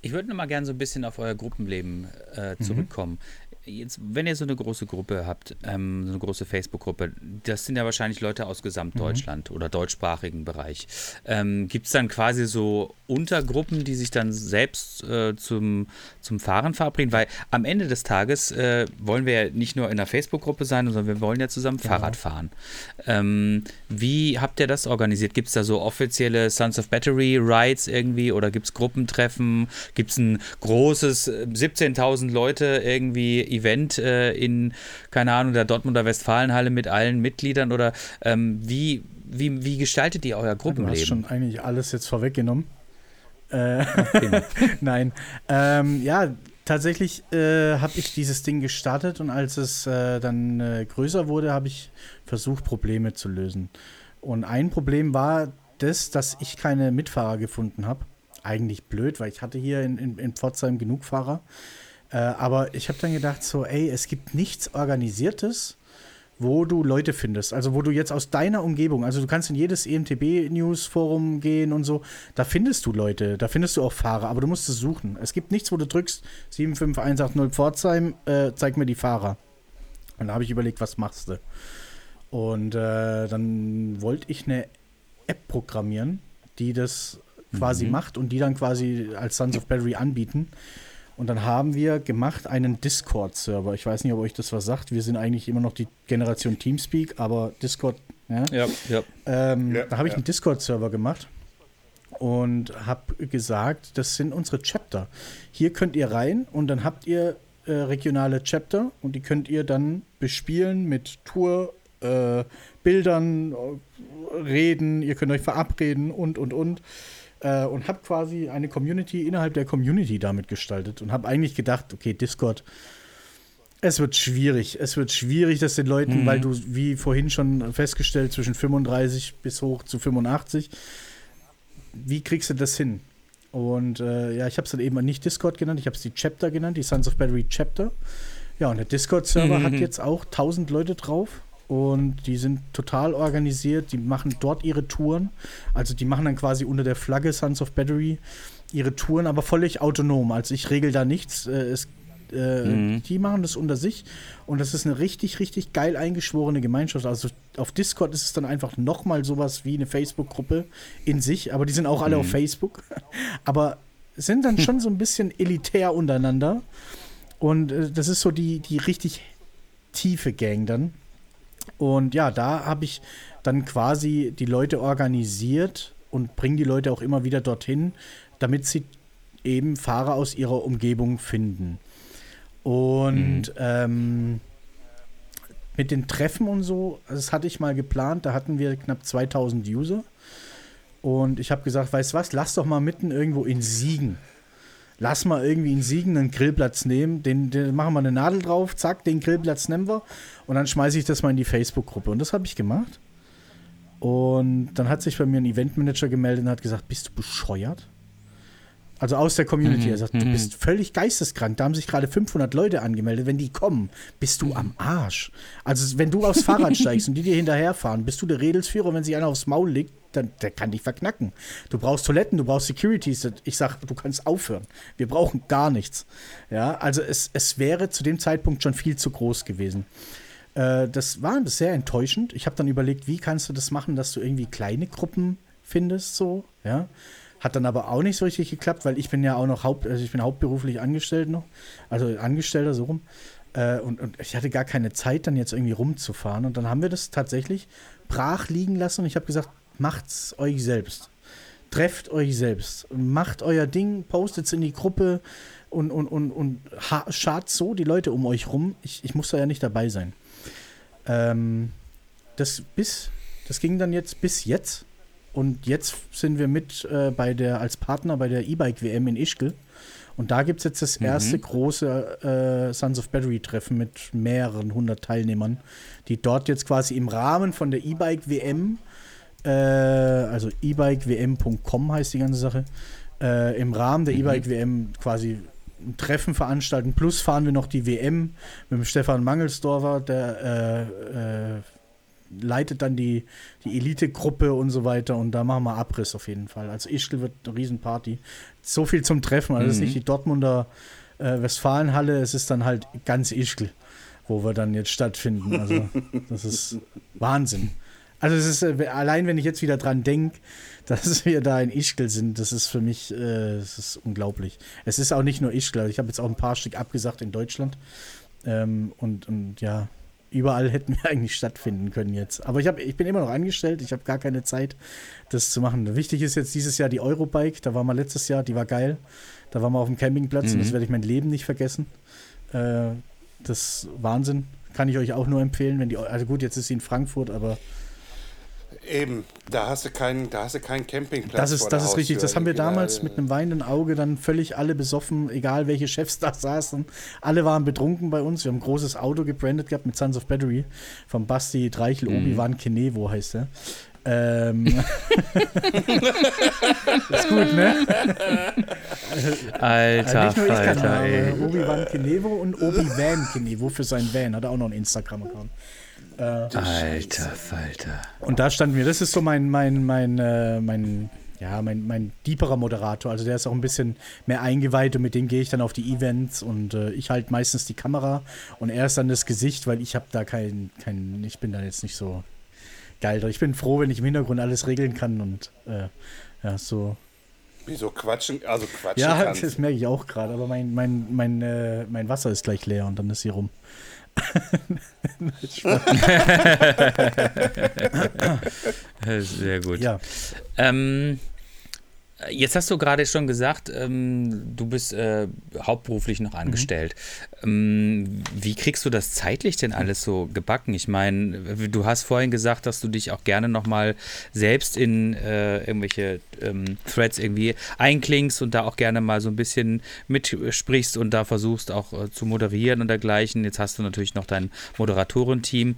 Ich würde noch mal gerne so ein bisschen auf euer Gruppenleben äh, mhm. zurückkommen. Mhm jetzt, wenn ihr so eine große Gruppe habt, ähm, so eine große Facebook-Gruppe, das sind ja wahrscheinlich Leute aus Gesamtdeutschland mhm. oder deutschsprachigen Bereich. Ähm, Gibt es dann quasi so Untergruppen, die sich dann selbst äh, zum, zum Fahren verabreden? Weil am Ende des Tages äh, wollen wir ja nicht nur in einer Facebook-Gruppe sein, sondern wir wollen ja zusammen genau. Fahrrad fahren. Ähm, wie habt ihr das organisiert? Gibt es da so offizielle Sons of Battery Rides irgendwie oder gibt es Gruppentreffen? Gibt es ein großes 17.000 äh, Leute irgendwie Event äh, in, keine Ahnung, der Dortmunder Westfalenhalle mit allen Mitgliedern oder ähm, wie, wie, wie gestaltet ihr euer Gruppenleben? du hast schon eigentlich alles jetzt vorweggenommen. Äh, Nein. Ähm, ja, tatsächlich äh, habe ich dieses Ding gestartet und als es äh, dann äh, größer wurde, habe ich versucht, Probleme zu lösen. Und ein Problem war das, dass ich keine Mitfahrer gefunden habe. Eigentlich blöd, weil ich hatte hier in, in, in Pforzheim genug Fahrer. Äh, aber ich habe dann gedacht, so, ey, es gibt nichts Organisiertes, wo du Leute findest. Also wo du jetzt aus deiner Umgebung, also du kannst in jedes EMTB-News-Forum gehen und so, da findest du Leute, da findest du auch Fahrer, aber du musst es suchen. Es gibt nichts, wo du drückst 75180 Pforzheim, äh, zeig mir die Fahrer. Und da habe ich überlegt, was machst du? Und äh, dann wollte ich eine App programmieren, die das quasi mhm. macht und die dann quasi als Sons of Battery anbieten. Und dann haben wir gemacht einen Discord-Server. Ich weiß nicht, ob euch das was sagt. Wir sind eigentlich immer noch die Generation Teamspeak, aber Discord, ja. Ja, ja. Ähm, ja da habe ich ja. einen Discord-Server gemacht und habe gesagt, das sind unsere Chapter. Hier könnt ihr rein und dann habt ihr äh, regionale Chapter und die könnt ihr dann bespielen mit Tour, äh, Bildern, reden, ihr könnt euch verabreden und, und, und äh, und habe quasi eine Community innerhalb der Community damit gestaltet und habe eigentlich gedacht, okay, Discord, es wird schwierig. Es wird schwierig, dass den Leuten, mhm. weil du, wie vorhin schon festgestellt, zwischen 35 bis hoch zu 85, wie kriegst du das hin? Und äh, ja, ich habe es dann eben nicht Discord genannt, ich habe es die Chapter genannt, die Sons of Battery Chapter. Ja, und der Discord-Server mhm. hat jetzt auch 1000 Leute drauf und die sind total organisiert, die machen dort ihre Touren. Also die machen dann quasi unter der Flagge Sons of Battery ihre Touren, aber völlig autonom. Also ich regel da nichts. Äh, es, äh, mhm. Die machen das unter sich und das ist eine richtig, richtig geil eingeschworene Gemeinschaft. Also auf Discord ist es dann einfach nochmal sowas wie eine Facebook-Gruppe in sich, aber die sind auch alle mhm. auf Facebook. aber sind dann schon so ein bisschen elitär untereinander. Und äh, das ist so die, die richtig tiefe Gang dann. Und ja, da habe ich dann quasi die Leute organisiert und bringe die Leute auch immer wieder dorthin, damit sie eben Fahrer aus ihrer Umgebung finden. Und mhm. ähm, mit den Treffen und so, das hatte ich mal geplant, da hatten wir knapp 2000 User. Und ich habe gesagt, weißt du was, lass doch mal mitten irgendwo in Siegen lass mal irgendwie in Siegen einen Grillplatz nehmen, den, den machen wir eine Nadel drauf, zack, den Grillplatz nehmen wir und dann schmeiße ich das mal in die Facebook-Gruppe. Und das habe ich gemacht. Und dann hat sich bei mir ein Eventmanager gemeldet und hat gesagt, bist du bescheuert? Also aus der Community. Mhm. Er sagt, du mhm. bist völlig geisteskrank. Da haben sich gerade 500 Leute angemeldet. Wenn die kommen, bist du am Arsch. Also wenn du aufs Fahrrad steigst und die dir hinterherfahren, bist du der Redelsführer. Wenn sich einer aufs Maul legt, dann der kann dich verknacken. Du brauchst Toiletten, du brauchst Securities. Ich sag, du kannst aufhören. Wir brauchen gar nichts. Ja, also es, es wäre zu dem Zeitpunkt schon viel zu groß gewesen. Äh, das war sehr enttäuschend. Ich habe dann überlegt, wie kannst du das machen, dass du irgendwie kleine Gruppen findest, so, ja Hat dann aber auch nicht so richtig geklappt, weil ich bin ja auch noch haupt, also ich bin hauptberuflich angestellt noch, also Angestellter so rum. Äh, und, und ich hatte gar keine Zeit, dann jetzt irgendwie rumzufahren. Und dann haben wir das tatsächlich brach liegen lassen und ich habe gesagt, macht's euch selbst. Trefft euch selbst. Macht euer Ding, postet's in die Gruppe und, und, und, und schart so die Leute um euch rum. Ich, ich muss da ja nicht dabei sein. Ähm, das bis, das ging dann jetzt bis jetzt. Und jetzt sind wir mit äh, bei der, als Partner bei der E-Bike-WM in Ischgl. Und da gibt es jetzt das mhm. erste mhm. große äh, Sons of Battery-Treffen mit mehreren hundert Teilnehmern, die dort jetzt quasi im Rahmen von der E-Bike-WM, äh, also ebikewm.com heißt die ganze Sache, äh, im Rahmen der mhm. E-Bike-WM quasi ein Treffen veranstalten. Plus fahren wir noch die WM mit dem Stefan Mangelsdorfer, der äh, äh, leitet dann die, die Elite-Gruppe und so weiter und da machen wir Abriss auf jeden Fall. Also Ischgl wird eine Riesenparty. So viel zum Treffen. Also mhm. es ist nicht die Dortmunder äh, Westfalenhalle, es ist dann halt ganz Ischgl, wo wir dann jetzt stattfinden. Also das ist Wahnsinn. Also es ist, äh, allein wenn ich jetzt wieder dran denke, dass wir da in Ischgl sind, das ist für mich, äh, das ist unglaublich. Es ist auch nicht nur Ischgl, also ich habe jetzt auch ein paar Stück abgesagt in Deutschland. Ähm, und, und ja, überall hätten wir eigentlich stattfinden können jetzt. Aber ich, hab, ich bin immer noch angestellt, ich habe gar keine Zeit, das zu machen. Wichtig ist jetzt dieses Jahr die Eurobike, da waren wir letztes Jahr, die war geil. Da waren wir auf dem Campingplatz mhm. und das mhm. werde ich mein Leben nicht vergessen. Äh, das ist Wahnsinn. Kann ich euch auch nur empfehlen, wenn die, also gut, jetzt ist sie in Frankfurt, aber Eben, da hast du keinen, da hast du keinen Campingplatz. Das ist, das ist richtig. Das haben wir damals mit einem weinenden Auge dann völlig alle besoffen, egal welche Chefs da saßen. Alle waren betrunken bei uns. Wir haben ein großes Auto gebrandet gehabt mit Sons of Battery vom Basti Dreichel mhm. Obi-Wan Kenevo heißt er. Ähm. ist gut, ne? Alter, also nicht nur ich kann Obi-Wan Kenevo und Obi-Wan Kenevo für sein Van. Hat er auch noch einen Instagram-Account. Äh, Alter Falter. Und da standen wir, das ist so mein, mein, mein, äh, mein, ja, mein, mein deeperer Moderator. Also der ist auch ein bisschen mehr eingeweiht und mit dem gehe ich dann auf die Events und äh, ich halte meistens die Kamera und er ist dann das Gesicht, weil ich habe da kein, kein, ich bin da jetzt nicht so geil. Ich bin froh, wenn ich im Hintergrund alles regeln kann und äh, ja, so. Wieso quatschen, also quatschen Ja, kannst. das merke ich auch gerade, aber mein, mein, mein, äh, mein Wasser ist gleich leer und dann ist sie rum. Sehr gut. Ja. Ähm, Jetzt hast du gerade schon gesagt, ähm, du bist äh, hauptberuflich noch angestellt. Mhm. Ähm, wie kriegst du das zeitlich denn alles so gebacken? Ich meine, du hast vorhin gesagt, dass du dich auch gerne nochmal selbst in äh, irgendwelche ähm, Threads irgendwie einklingst und da auch gerne mal so ein bisschen mitsprichst und da versuchst auch äh, zu moderieren und dergleichen. Jetzt hast du natürlich noch dein Moderatorenteam,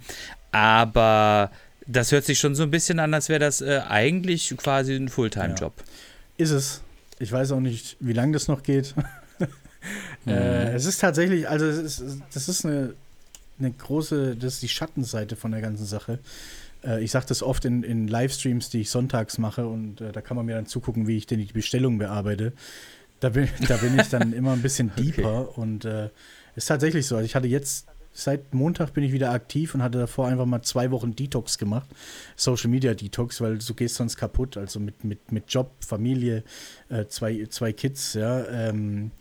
aber das hört sich schon so ein bisschen an, als wäre das äh, eigentlich quasi ein Fulltime-Job. Ja. Ist es. Ich weiß auch nicht, wie lange das noch geht. mhm. äh, es ist tatsächlich, also es ist, das ist eine, eine große, das ist die Schattenseite von der ganzen Sache. Äh, ich sage das oft in, in Livestreams, die ich sonntags mache und äh, da kann man mir dann zugucken, wie ich denn die Bestellung bearbeite. Da bin, da bin ich dann immer ein bisschen deeper okay. und es äh, ist tatsächlich so. Also ich hatte jetzt seit Montag bin ich wieder aktiv und hatte davor einfach mal zwei Wochen Detox gemacht. Social Media Detox, weil du gehst sonst kaputt. Also mit, mit, mit Job, Familie, äh, zwei, zwei Kids, ja. Ähm,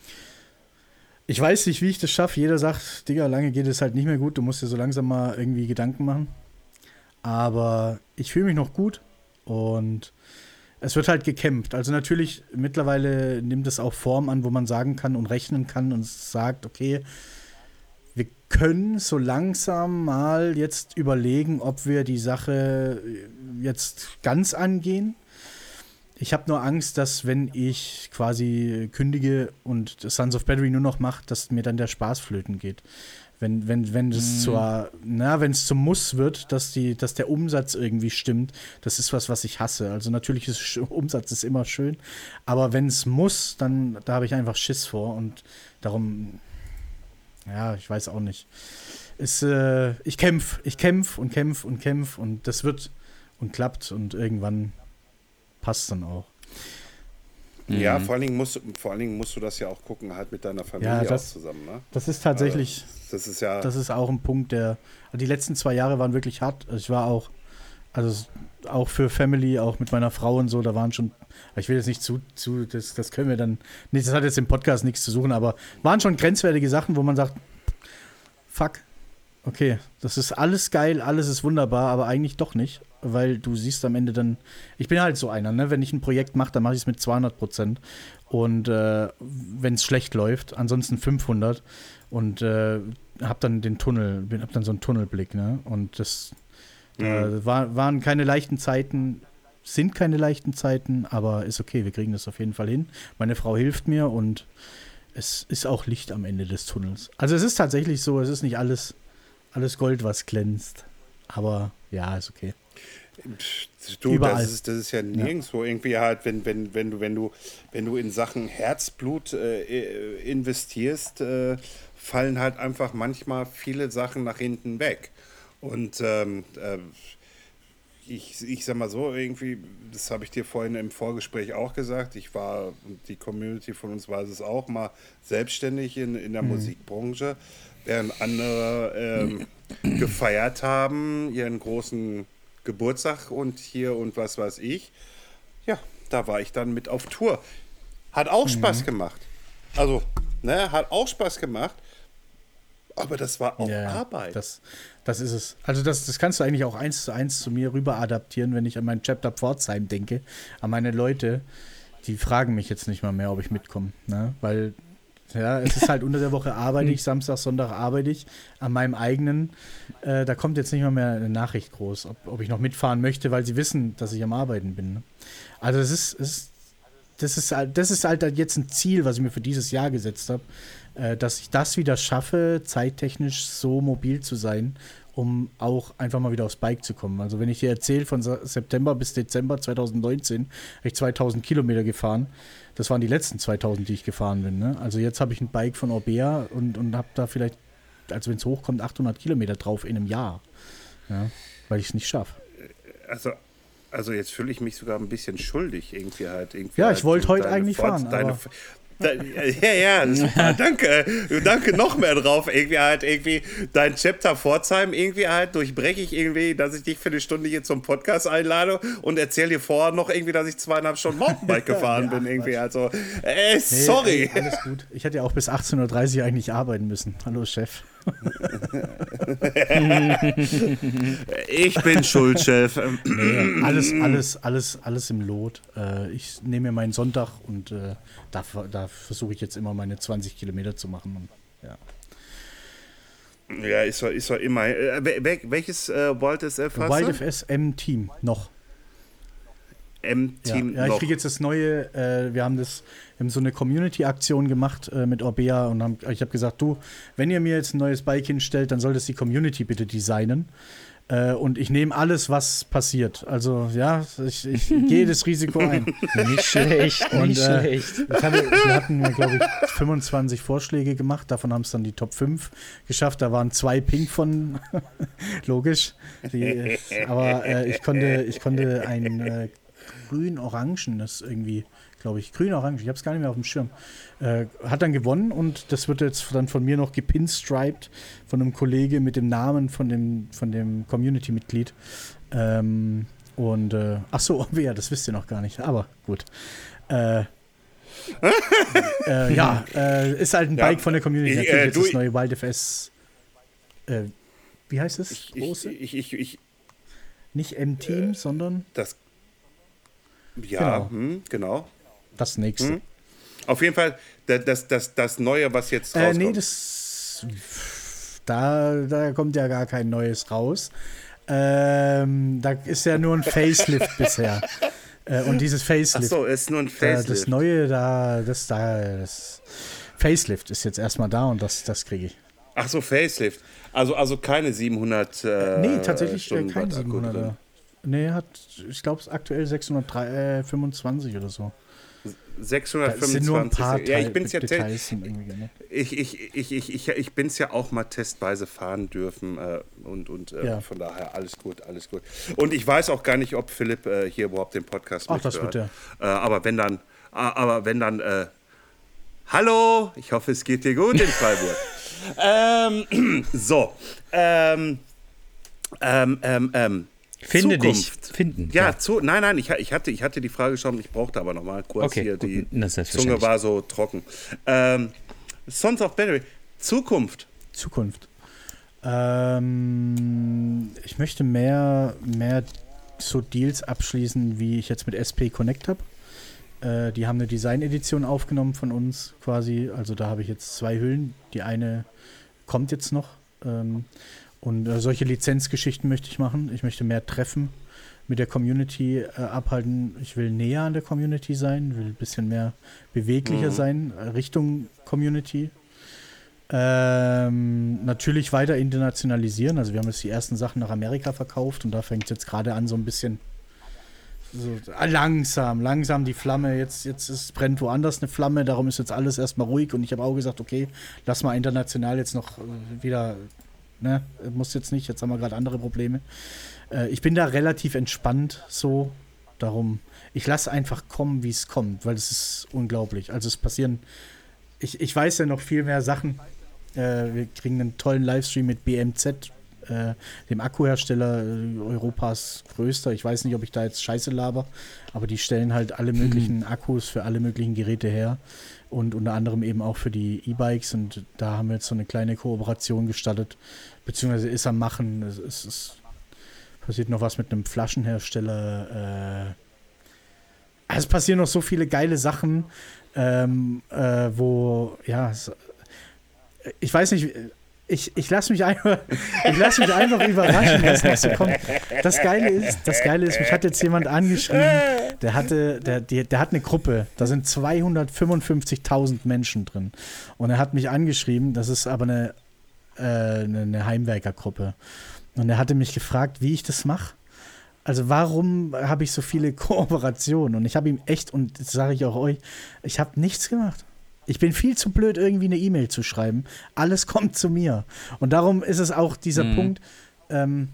ich weiß nicht, wie ich das schaffe. Jeder sagt, Digga, lange geht es halt nicht mehr gut. Du musst dir so langsam mal irgendwie Gedanken machen. Aber ich fühle mich noch gut und es wird halt gekämpft. Also natürlich, mittlerweile nimmt es auch Form an, wo man sagen kann und rechnen kann und sagt, okay, können so langsam mal jetzt überlegen, ob wir die Sache jetzt ganz angehen. Ich habe nur Angst, dass wenn ich quasi kündige und Sons of Battery nur noch mache, dass mir dann der Spaß flöten geht. Wenn, wenn, wenn es mm. zwar, na, wenn es zum Muss wird, dass die, dass der Umsatz irgendwie stimmt, das ist was, was ich hasse. Also natürlich ist Umsatz ist immer schön, aber wenn es muss, dann da habe ich einfach Schiss vor und darum ja, ich weiß auch nicht. Es, äh, ich kämpfe, ich kämpfe und kämpfe und kämpfe und das wird und klappt und irgendwann passt dann auch. Ja, mhm. vor allen, Dingen musst, vor allen Dingen musst du das ja auch gucken, halt mit deiner Familie ja, das, zusammen. Ne? Das ist tatsächlich, also, das ist ja, das ist auch ein Punkt, der, die letzten zwei Jahre waren wirklich hart. Also ich war auch Also auch für Family, auch mit meiner Frau und so, da waren schon, ich will jetzt nicht zu, zu das, das können wir dann, nicht, das hat jetzt im Podcast nichts zu suchen, aber waren schon grenzwertige Sachen, wo man sagt, fuck, okay, das ist alles geil, alles ist wunderbar, aber eigentlich doch nicht, weil du siehst am Ende dann, ich bin halt so einer, ne? wenn ich ein Projekt mache, dann mache ich es mit 200 Prozent und äh, wenn es schlecht läuft, ansonsten 500 und äh, hab dann den Tunnel, hab dann so einen Tunnelblick, ne? Und das mhm. äh, war, waren keine leichten Zeiten, sind keine leichten Zeiten, aber ist okay, wir kriegen das auf jeden Fall hin. Meine Frau hilft mir und es ist auch Licht am Ende des Tunnels. Also es ist tatsächlich so, es ist nicht alles, alles Gold, was glänzt. Aber ja, ist okay. Du, Überall. Das, ist, das ist ja nirgendwo ja. irgendwie halt, wenn, wenn, wenn, du, wenn, du, wenn du in Sachen Herzblut äh, investierst, äh, fallen halt einfach manchmal viele Sachen nach hinten weg. Und ähm, äh, ich, ich sag mal so, irgendwie, das habe ich dir vorhin im Vorgespräch auch gesagt, ich war, und die Community von uns weiß es auch, mal selbstständig in, in der mhm. Musikbranche, während andere ähm, gefeiert haben, ihren großen Geburtstag und hier und was weiß ich. Ja, da war ich dann mit auf Tour. Hat auch mhm. Spaß gemacht. Also, ne, hat auch Spaß gemacht. Aber das war auch ja, Arbeit. Das, das ist es. Also das, das kannst du eigentlich auch eins zu eins zu mir rüber adaptieren, wenn ich an mein Chapter Pforzheim denke, an meine Leute, die fragen mich jetzt nicht mal mehr, ob ich mitkomme. Ne? Weil, ja, es ist halt unter der Woche arbeite ich, Samstag, Sonntag arbeite ich an meinem eigenen. Äh, da kommt jetzt nicht mal mehr eine Nachricht groß, ob, ob ich noch mitfahren möchte, weil sie wissen, dass ich am Arbeiten bin. Ne? Also es ist, es ist das ist, das ist halt jetzt ein Ziel, was ich mir für dieses Jahr gesetzt habe, äh, dass ich das wieder schaffe, zeittechnisch so mobil zu sein, um auch einfach mal wieder aufs Bike zu kommen. Also wenn ich dir erzähle, von September bis Dezember 2019 habe ich 2000 Kilometer gefahren. Das waren die letzten 2000, die ich gefahren bin. Ne? Also jetzt habe ich ein Bike von Orbea und, und habe da vielleicht, also wenn es hochkommt, 800 Kilometer drauf in einem Jahr. Ja? Weil ich es nicht schaffe. Also also jetzt fühle ich mich sogar ein bisschen schuldig irgendwie halt. Irgendwie ja, halt ich wollte heute eigentlich fahren. Deine, ja, ja, super, danke. Danke noch mehr drauf. Irgendwie halt, irgendwie dein Chapter Pforzheim irgendwie halt durchbreche ich irgendwie, dass ich dich für eine Stunde hier zum Podcast einlade und erzähle dir vorher noch irgendwie, dass ich zweieinhalb Stunden Mountainbike gefahren ja, bin. Irgendwie also, äh, sorry. Nee, alles gut. Ich hätte ja auch bis 18.30 Uhr eigentlich arbeiten müssen. Hallo, Chef. ich bin Schuldchef. Nee, alles, alles, alles, alles im Lot. Äh, ich nehme mir meinen Sonntag und äh, da, da versuche ich jetzt immer meine 20 Kilometer zu machen. Und, ja. Ja, ist doch, ist immer. Äh, welches äh, Wild SF hast Wild FS M-Team noch. M-Team ja, ja, ich kriege jetzt das neue, äh, wir haben das, wir haben so eine Community-Aktion gemacht äh, mit Orbea und haben, ich habe gesagt, du, wenn ihr mir jetzt ein neues Bike hinstellt, dann soll das die Community bitte designen. Äh, und ich nehme alles, was passiert. Also ja, ich, ich gehe das Risiko ein. nicht schlecht, und, nicht äh, schlecht. Hatte, wir hatten, glaube ich, 25 Vorschläge gemacht. Davon haben es dann die Top 5 geschafft. Da waren zwei Pink von, logisch. Die, aber äh, ich, konnte, ich konnte ein äh, grün-orangenes irgendwie, glaube ich. Grün-orange, ich habe es gar nicht mehr auf dem Schirm. Äh, hat dann gewonnen und das wird jetzt dann von mir noch gepinstriped von einem Kollege mit dem Namen von dem, von dem Community-Mitglied. Ähm, und, äh, ach so, ja, das wisst ihr noch gar nicht, aber gut. Äh, äh, ja, äh, ist halt ein ja, Bike von der Community. Ich, äh, jetzt das neue WildFS. Äh, wie heißt es? Große? Ich, ich, ich, Nicht M-Team, sondern. Das ja, genau. Hm, genau. Das nächste. Hm. Auf jeden Fall das, das, das Neue, was jetzt rauskommt. Äh, nee, das. Da, da kommt ja gar kein Neues raus. Ähm, da ist ja nur ein Facelift bisher. Äh, und dieses Facelift. Ach so, ist nur ein Facelift. Da, das Neue da, das da, das Facelift ist jetzt erstmal da und das, das kriege ich. Ach so, Facelift. Also, also keine 700. Äh, nee, tatsächlich äh, Stunden kein 700er. Nee, hat, ich glaube, es aktuell 625 oder so. 625. nur ein paar ja, ich bin's ja ich, ich, ich, ich, ich, ich bin es ja auch mal testweise fahren dürfen äh, und, und äh, ja. von daher alles gut, alles gut. Und ich weiß auch gar nicht, ob Philipp äh, hier überhaupt den Podcast Ach, das wird er. Äh, aber wenn dann, aber wenn dann, äh, hallo, ich hoffe, es geht dir gut in Freiburg. ähm, so, ähm, ähm, ähm, ähm Finde Zukunft. dich. Finden. Ja, ja. Zu, nein, nein, ich, ich, hatte, ich hatte die Frage schon, ich brauchte aber noch mal kurz okay, hier. Gut, die Zunge war so trocken. Ähm, Sons of Battery. Zukunft. Zukunft. Ähm, ich möchte mehr, mehr so Deals abschließen, wie ich jetzt mit SP Connect habe. Äh, die haben eine Design-Edition aufgenommen von uns quasi. Also da habe ich jetzt zwei Hüllen. Die eine kommt jetzt noch. Ähm, und äh, solche Lizenzgeschichten möchte ich machen. Ich möchte mehr Treffen mit der Community äh, abhalten. Ich will näher an der Community sein, will ein bisschen mehr beweglicher mhm. sein, äh, Richtung Community. Ähm, natürlich weiter internationalisieren. Also wir haben jetzt die ersten Sachen nach Amerika verkauft und da fängt es jetzt gerade an, so ein bisschen so, langsam, langsam die Flamme. Jetzt, jetzt ist, brennt woanders eine Flamme, darum ist jetzt alles erstmal ruhig und ich habe auch gesagt, okay, lass mal international jetzt noch äh, wieder, ne, muss jetzt nicht, jetzt haben wir gerade andere Probleme. Äh, ich bin da relativ entspannt so, darum, ich lasse einfach kommen, wie es kommt, weil es ist unglaublich. Also es passieren, ich, ich weiß ja noch viel mehr Sachen, äh, wir kriegen einen tollen Livestream mit BMZ, äh, dem Akkuhersteller äh, Europas größter. Ich weiß nicht, ob ich da jetzt Scheiße laber, aber die stellen halt alle möglichen Akkus für alle möglichen Geräte her und unter anderem eben auch für die E-Bikes und da haben wir jetzt so eine kleine Kooperation gestartet, beziehungsweise ist am Machen. Es, es, es passiert noch was mit einem Flaschenhersteller. Äh, also es passieren noch so viele geile Sachen, ähm, äh, wo, ja, ich weiß nicht, ich, ich lasse mich einfach, ich lass mich einfach überraschen, was noch so kommt. Das Geile ist, das Geile ist, mich hat jetzt jemand angeschrieben, der hatte, der, der, der hat eine Gruppe, da sind 255.000 Menschen drin. Und er hat mich angeschrieben, das ist aber eine, äh, eine, Heimwerkergruppe. Und er hatte mich gefragt, wie ich das mache. Also warum habe ich so viele Kooperationen? Und ich habe ihm echt, und das sage ich auch euch, ich habe nichts gemacht. Ich bin viel zu blöd, irgendwie eine E-Mail zu schreiben. Alles kommt zu mir. Und darum ist es auch dieser mhm. Punkt, ähm,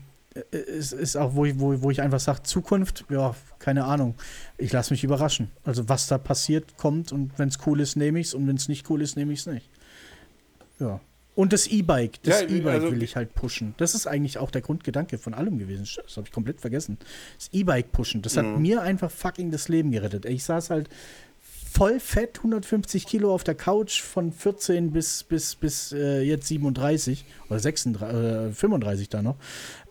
es ist auch, wo ich, wo, wo ich einfach sage, Zukunft, ja, keine Ahnung. Ich lasse mich überraschen. Also was da passiert, kommt und wenn es cool ist, nehme ich es und wenn es nicht cool ist, nehme ich es nicht. Ja. Und das E-Bike, das ja, E-Bike also, will ich halt pushen. Das ist eigentlich auch der Grundgedanke von allem gewesen. Das habe ich komplett vergessen. Das E-Bike pushen, das hat mhm. mir einfach fucking das Leben gerettet. Ich saß halt voll fett, 150 Kilo auf der Couch von 14 bis, bis, bis äh, jetzt 37 oder 36, äh, 35 da noch.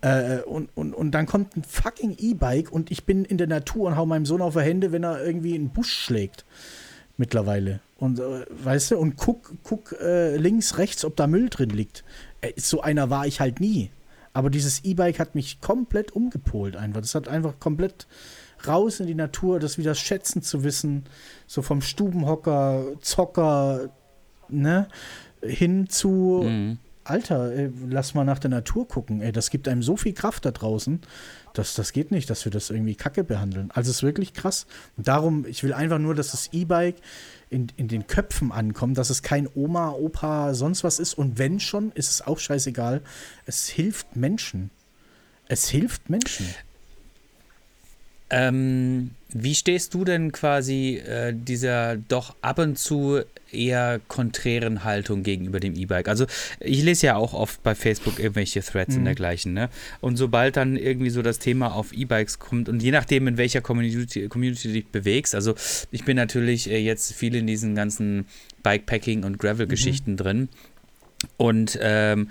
Äh, und, und, und dann kommt ein fucking E-Bike und ich bin in der Natur und hau meinem Sohn auf die Hände, wenn er irgendwie einen Busch schlägt. Mittlerweile. Und äh, weißt du, und guck, guck äh, links, rechts, ob da Müll drin liegt. Äh, so einer war ich halt nie. Aber dieses E-Bike hat mich komplett umgepolt einfach. Das hat einfach komplett raus in die Natur, das wieder schätzen zu wissen, so vom Stubenhocker, Zocker, ne, hin zu, mhm. Alter, ey, lass mal nach der Natur gucken, ey, das gibt einem so viel Kraft da draußen, dass das geht nicht, dass wir das irgendwie kacke behandeln. Also es ist wirklich krass. Und darum, ich will einfach nur, dass das E-Bike in, in den Köpfen ankommt, dass es kein Oma, Opa, sonst was ist. Und wenn schon, ist es auch scheißegal. Es hilft Menschen. Es hilft Menschen. Ähm, wie stehst du denn quasi äh, dieser doch ab und zu eher konträren Haltung gegenüber dem E-Bike? Also ich lese ja auch oft bei Facebook irgendwelche Threads mhm. und dergleichen, ne? Und sobald dann irgendwie so das Thema auf E-Bikes kommt und je nachdem, in welcher Community, Community du dich bewegst, also ich bin natürlich äh, jetzt viel in diesen ganzen Bikepacking und Gravel-Geschichten mhm. drin. Und ähm,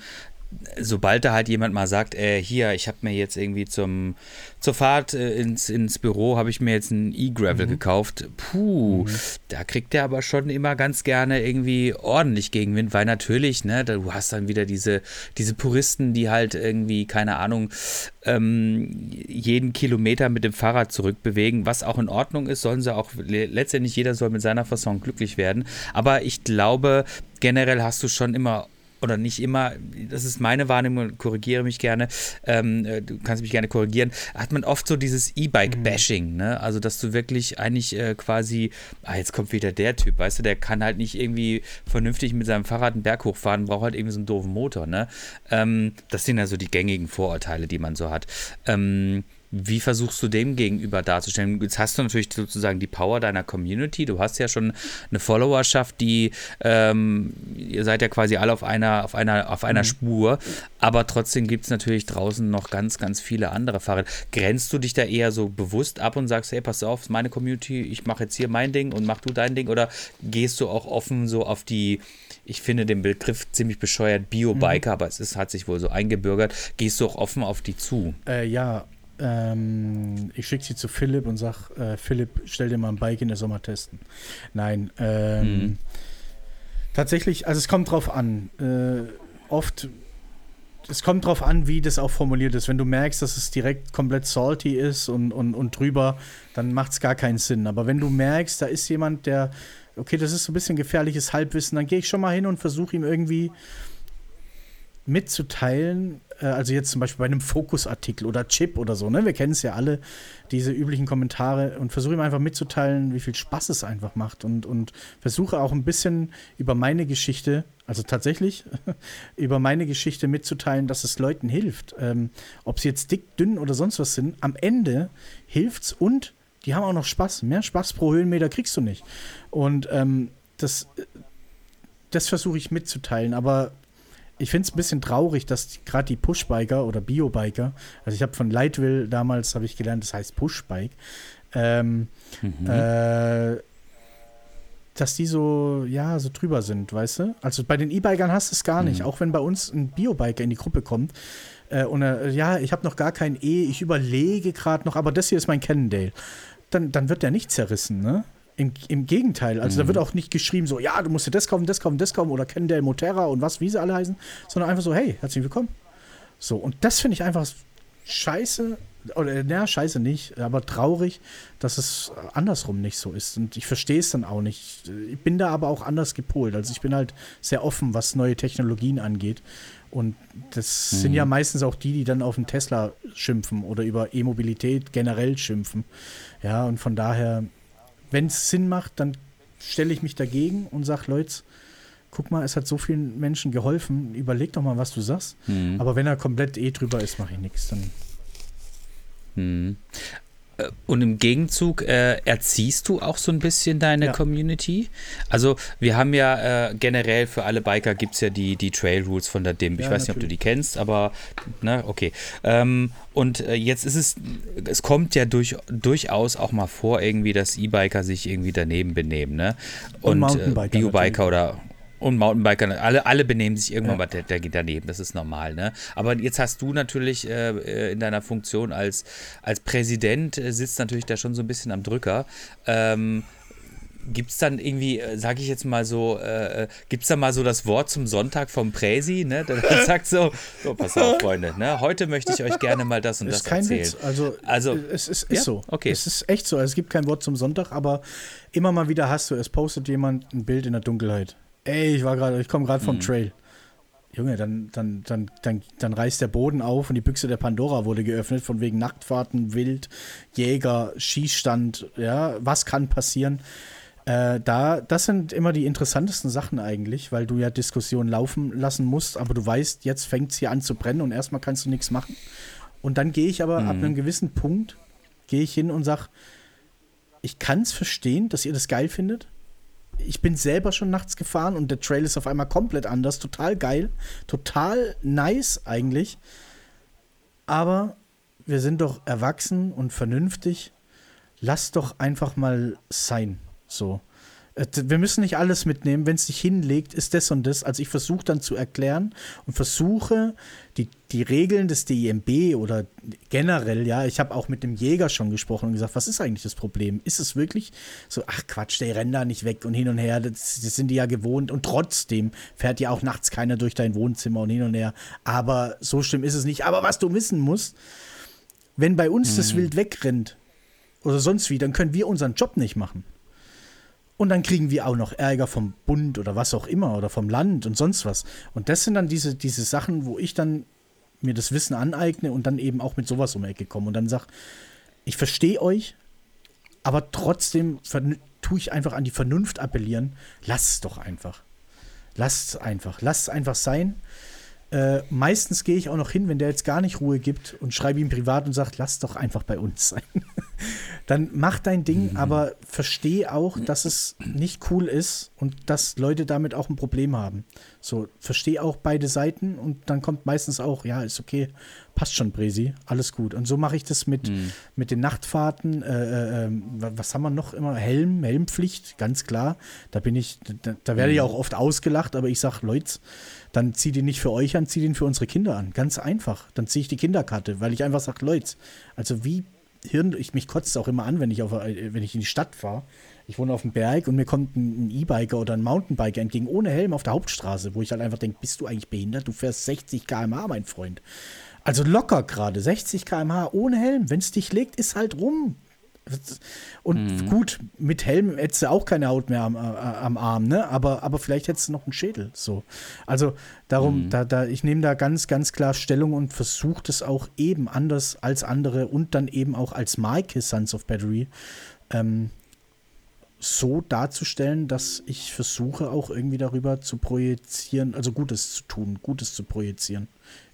sobald da halt jemand mal sagt, äh, hier, ich habe mir jetzt irgendwie zum, zur Fahrt äh, ins, ins Büro, habe ich mir jetzt ein E-Gravel mhm. gekauft, puh, mhm. da kriegt der aber schon immer ganz gerne irgendwie ordentlich Gegenwind, weil natürlich, ne, du hast dann wieder diese, diese Puristen, die halt irgendwie, keine Ahnung, ähm, jeden Kilometer mit dem Fahrrad zurückbewegen, was auch in Ordnung ist, sollen sie auch, letztendlich jeder soll mit seiner Fasson glücklich werden, aber ich glaube, generell hast du schon immer oder nicht immer, das ist meine Wahrnehmung, korrigiere mich gerne, ähm, äh, du kannst mich gerne korrigieren, hat man oft so dieses E-Bike-Bashing, mhm. ne? Also, dass du wirklich eigentlich äh, quasi, ah, jetzt kommt wieder der Typ, weißt du, der kann halt nicht irgendwie vernünftig mit seinem Fahrrad einen Berg hochfahren, braucht halt irgendwie so einen doofen Motor, ne? Ähm, das sind also die gängigen Vorurteile, die man so hat. Ähm, Wie versuchst du dem gegenüber darzustellen? Jetzt hast du natürlich sozusagen die Power deiner Community. Du hast ja schon eine Followerschaft, die ähm, ihr seid ja quasi alle auf einer, auf einer, auf einer mhm. Spur. Aber trotzdem gibt es natürlich draußen noch ganz, ganz viele andere Fahrer. Grenzt du dich da eher so bewusst ab und sagst, hey, pass auf, meine Community, ich mache jetzt hier mein Ding und mach du dein Ding? Oder gehst du auch offen so auf die, ich finde den Begriff ziemlich bescheuert, Bio-Biker, mhm. aber es ist, hat sich wohl so eingebürgert. Gehst du auch offen auf die zu? Äh, ja, ähm, ich schicke sie zu Philipp und sage, äh, Philipp, stell dir mal ein Bike in der Sommer testen. Nein, ähm, mhm. tatsächlich, also es kommt drauf an. Äh, oft, es kommt drauf an, wie das auch formuliert ist. Wenn du merkst, dass es direkt komplett salty ist und, und, und drüber, dann macht es gar keinen Sinn. Aber wenn du merkst, da ist jemand, der, okay, das ist so ein bisschen gefährliches Halbwissen, dann gehe ich schon mal hin und versuche ihm irgendwie mitzuteilen, also jetzt zum Beispiel bei einem Fokusartikel oder Chip oder so, ne? Wir kennen es ja alle, diese üblichen Kommentare und versuche ihm einfach mitzuteilen, wie viel Spaß es einfach macht und, und versuche auch ein bisschen über meine Geschichte, also tatsächlich über meine Geschichte mitzuteilen, dass es Leuten hilft. Ähm, Ob sie jetzt dick, dünn oder sonst was sind, am Ende hilft's und die haben auch noch Spaß. Mehr Spaß pro Höhenmeter kriegst du nicht. Und ähm, das, das versuche ich mitzuteilen, aber ich finde es ein bisschen traurig, dass gerade die Pushbiker oder Biobiker, also ich habe von Lightwill damals, habe ich gelernt, das heißt Pushbike, ähm, mhm. äh, dass die so, ja, so drüber sind, weißt du? Also bei den E-Bikern hast du es gar nicht. Mhm. Auch wenn bei uns ein Biobiker in die Gruppe kommt äh, und er, ja, ich habe noch gar kein E, ich überlege gerade noch, aber das hier ist mein Cannondale. Dann, dann wird der nicht zerrissen, ne? Im, Im, Gegenteil, also mhm. da wird auch nicht geschrieben so, ja, du musst dir das kaufen, das kaufen, das kaufen oder Kendall Moterra und was, wie sie alle heißen, sondern einfach so, hey, herzlich willkommen. So, und das finde ich einfach scheiße, oder naja, scheiße nicht, aber traurig, dass es andersrum nicht so ist. Und ich verstehe es dann auch nicht. Ich bin da aber auch anders gepolt. Also ich bin halt sehr offen, was neue Technologien angeht. Und das mhm. sind ja meistens auch die, die dann auf den Tesla schimpfen oder über E-Mobilität generell schimpfen. Ja, und von daher wenn es Sinn macht, dann stelle ich mich dagegen und sage, Leute, guck mal, es hat so vielen Menschen geholfen, überleg doch mal, was du sagst. Mhm. Aber wenn er komplett eh drüber ist, mache ich nichts. Dann. Mhm. Und im Gegenzug äh, erziehst du auch so ein bisschen deine ja. Community. Also wir haben ja äh, generell für alle Biker gibt es ja die, die Trail Rules von der DIMP. Ich ja, weiß natürlich. nicht, ob du die kennst, aber ne, okay. Ähm, und äh, jetzt ist es, es kommt ja durch, durchaus auch mal vor, irgendwie, dass E-Biker sich irgendwie daneben benehmen. Ne? Und, und äh, Bio-Biker oder und Mountainbiker, alle, alle benehmen sich irgendwann ja. der, der geht daneben, das ist normal, ne? Aber jetzt hast du natürlich äh, äh, in deiner Funktion als, als Präsident, äh, sitzt natürlich da schon so ein bisschen am Drücker. Ähm, Gibt es dann irgendwie, äh, sage ich jetzt mal so, äh, äh gibt es da mal so das Wort zum Sonntag vom Präsi, ne? Der sagt so, so, pass auf, Freunde, ne? Heute möchte ich euch gerne mal das und das, ist kein erzählen. Witz. Also, also es ist, ist ja? so. Okay. Es ist echt so. Also, es gibt kein Wort zum Sonntag, aber immer mal wieder hast du, es postet jemand ein Bild in der Dunkelheit. Ey, ich war gerade, ich komme gerade vom mhm. Trail. Junge, dann, dann, dann, dann, dann reißt der Boden auf und die Büchse der Pandora wurde geöffnet, von wegen Nachtfahrten, Wild, Jäger, Schießstand, ja, was kann passieren? Äh, da, das sind immer die interessantesten Sachen eigentlich, weil du ja Diskussionen laufen lassen musst, aber du weißt, jetzt fängt es hier an zu brennen und erstmal kannst du nichts machen. Und dann gehe ich aber mhm. ab einem gewissen Punkt, gehe ich hin und sage, ich kann es verstehen, dass ihr das geil findet, ich bin selber schon nachts gefahren und der Trail ist auf einmal komplett anders. Total geil. Total nice eigentlich. Aber wir sind doch erwachsen und vernünftig. Lass doch einfach mal sein. So. Äh, wir müssen nicht alles mitnehmen. Wenn es sich hinlegt, ist das und das. Also ich versuche dann zu erklären und versuche die, die Regeln des DIMB oder generell, ja, ich habe auch mit dem Jäger schon gesprochen und gesagt, was ist eigentlich das Problem? Ist es wirklich so, ach Quatsch, der rennt da nicht weg und hin und her, das, das sind die ja gewohnt und trotzdem fährt ja auch nachts keiner durch dein Wohnzimmer und hin und her. Aber so schlimm ist es nicht. Aber was du wissen musst, wenn bei uns mhm. das Wild wegrennt oder sonst wie, dann können wir unseren Job nicht machen. Und dann kriegen wir auch noch Ärger vom Bund oder was auch immer oder vom Land und sonst was. Und das sind dann diese, diese Sachen, wo ich dann mir das Wissen aneigne und dann eben auch mit sowas um die Ecke komme und dann sage, ich verstehe euch, aber trotzdem tue ich einfach an die Vernunft appellieren. Lasst es doch einfach. Lasst es einfach. Lasst es einfach sein. Äh, meistens gehe ich auch noch hin, wenn der jetzt gar nicht Ruhe gibt und schreibe ihm privat und sage, lass doch einfach bei uns sein. Dann mach dein Ding, mhm. aber verstehe auch, dass es nicht cool ist und dass Leute damit auch ein Problem haben. So, verstehe auch beide Seiten und dann kommt meistens auch, ja, ist okay, passt schon, Bresi, alles gut. Und so mache ich das mit, mhm. mit den Nachtfahrten. Äh, äh, ähm, was haben wir noch immer? Helm, Helmpflicht, ganz klar. Da bin ich, da, da werde ich mhm. auch oft ausgelacht, aber ich sage, Leute, dann zieh den nicht für euch an, zieh den für unsere Kinder an. Ganz einfach. Dann ziehe ich die Kinderkarte, weil ich einfach sage, Leute, also wie Hirn, ich mich kotzt auch immer an, wenn ich, auf, wenn ich in die Stadt fahre. Ich wohne auf dem Berg und mir kommt ein E-Biker oder ein Mountainbiker entgegen ohne Helm auf der Hauptstraße, wo ich halt einfach denke, bist du eigentlich behindert? Du fährst 60 km/h, mein Freund. Also locker gerade, 60 km/h ohne Helm. Wenn es dich legt, ist halt rum. Und mhm. gut, mit Helm hättest du auch keine Haut mehr am, äh, am Arm, ne? Aber, aber vielleicht hättest du noch einen Schädel. So. Also darum, mhm. da, da, ich nehme da ganz, ganz klar Stellung und versuche das auch eben anders als andere und dann eben auch als Marke Sons of Battery ähm, so darzustellen, dass ich versuche auch irgendwie darüber zu projizieren, also Gutes zu tun, Gutes zu projizieren.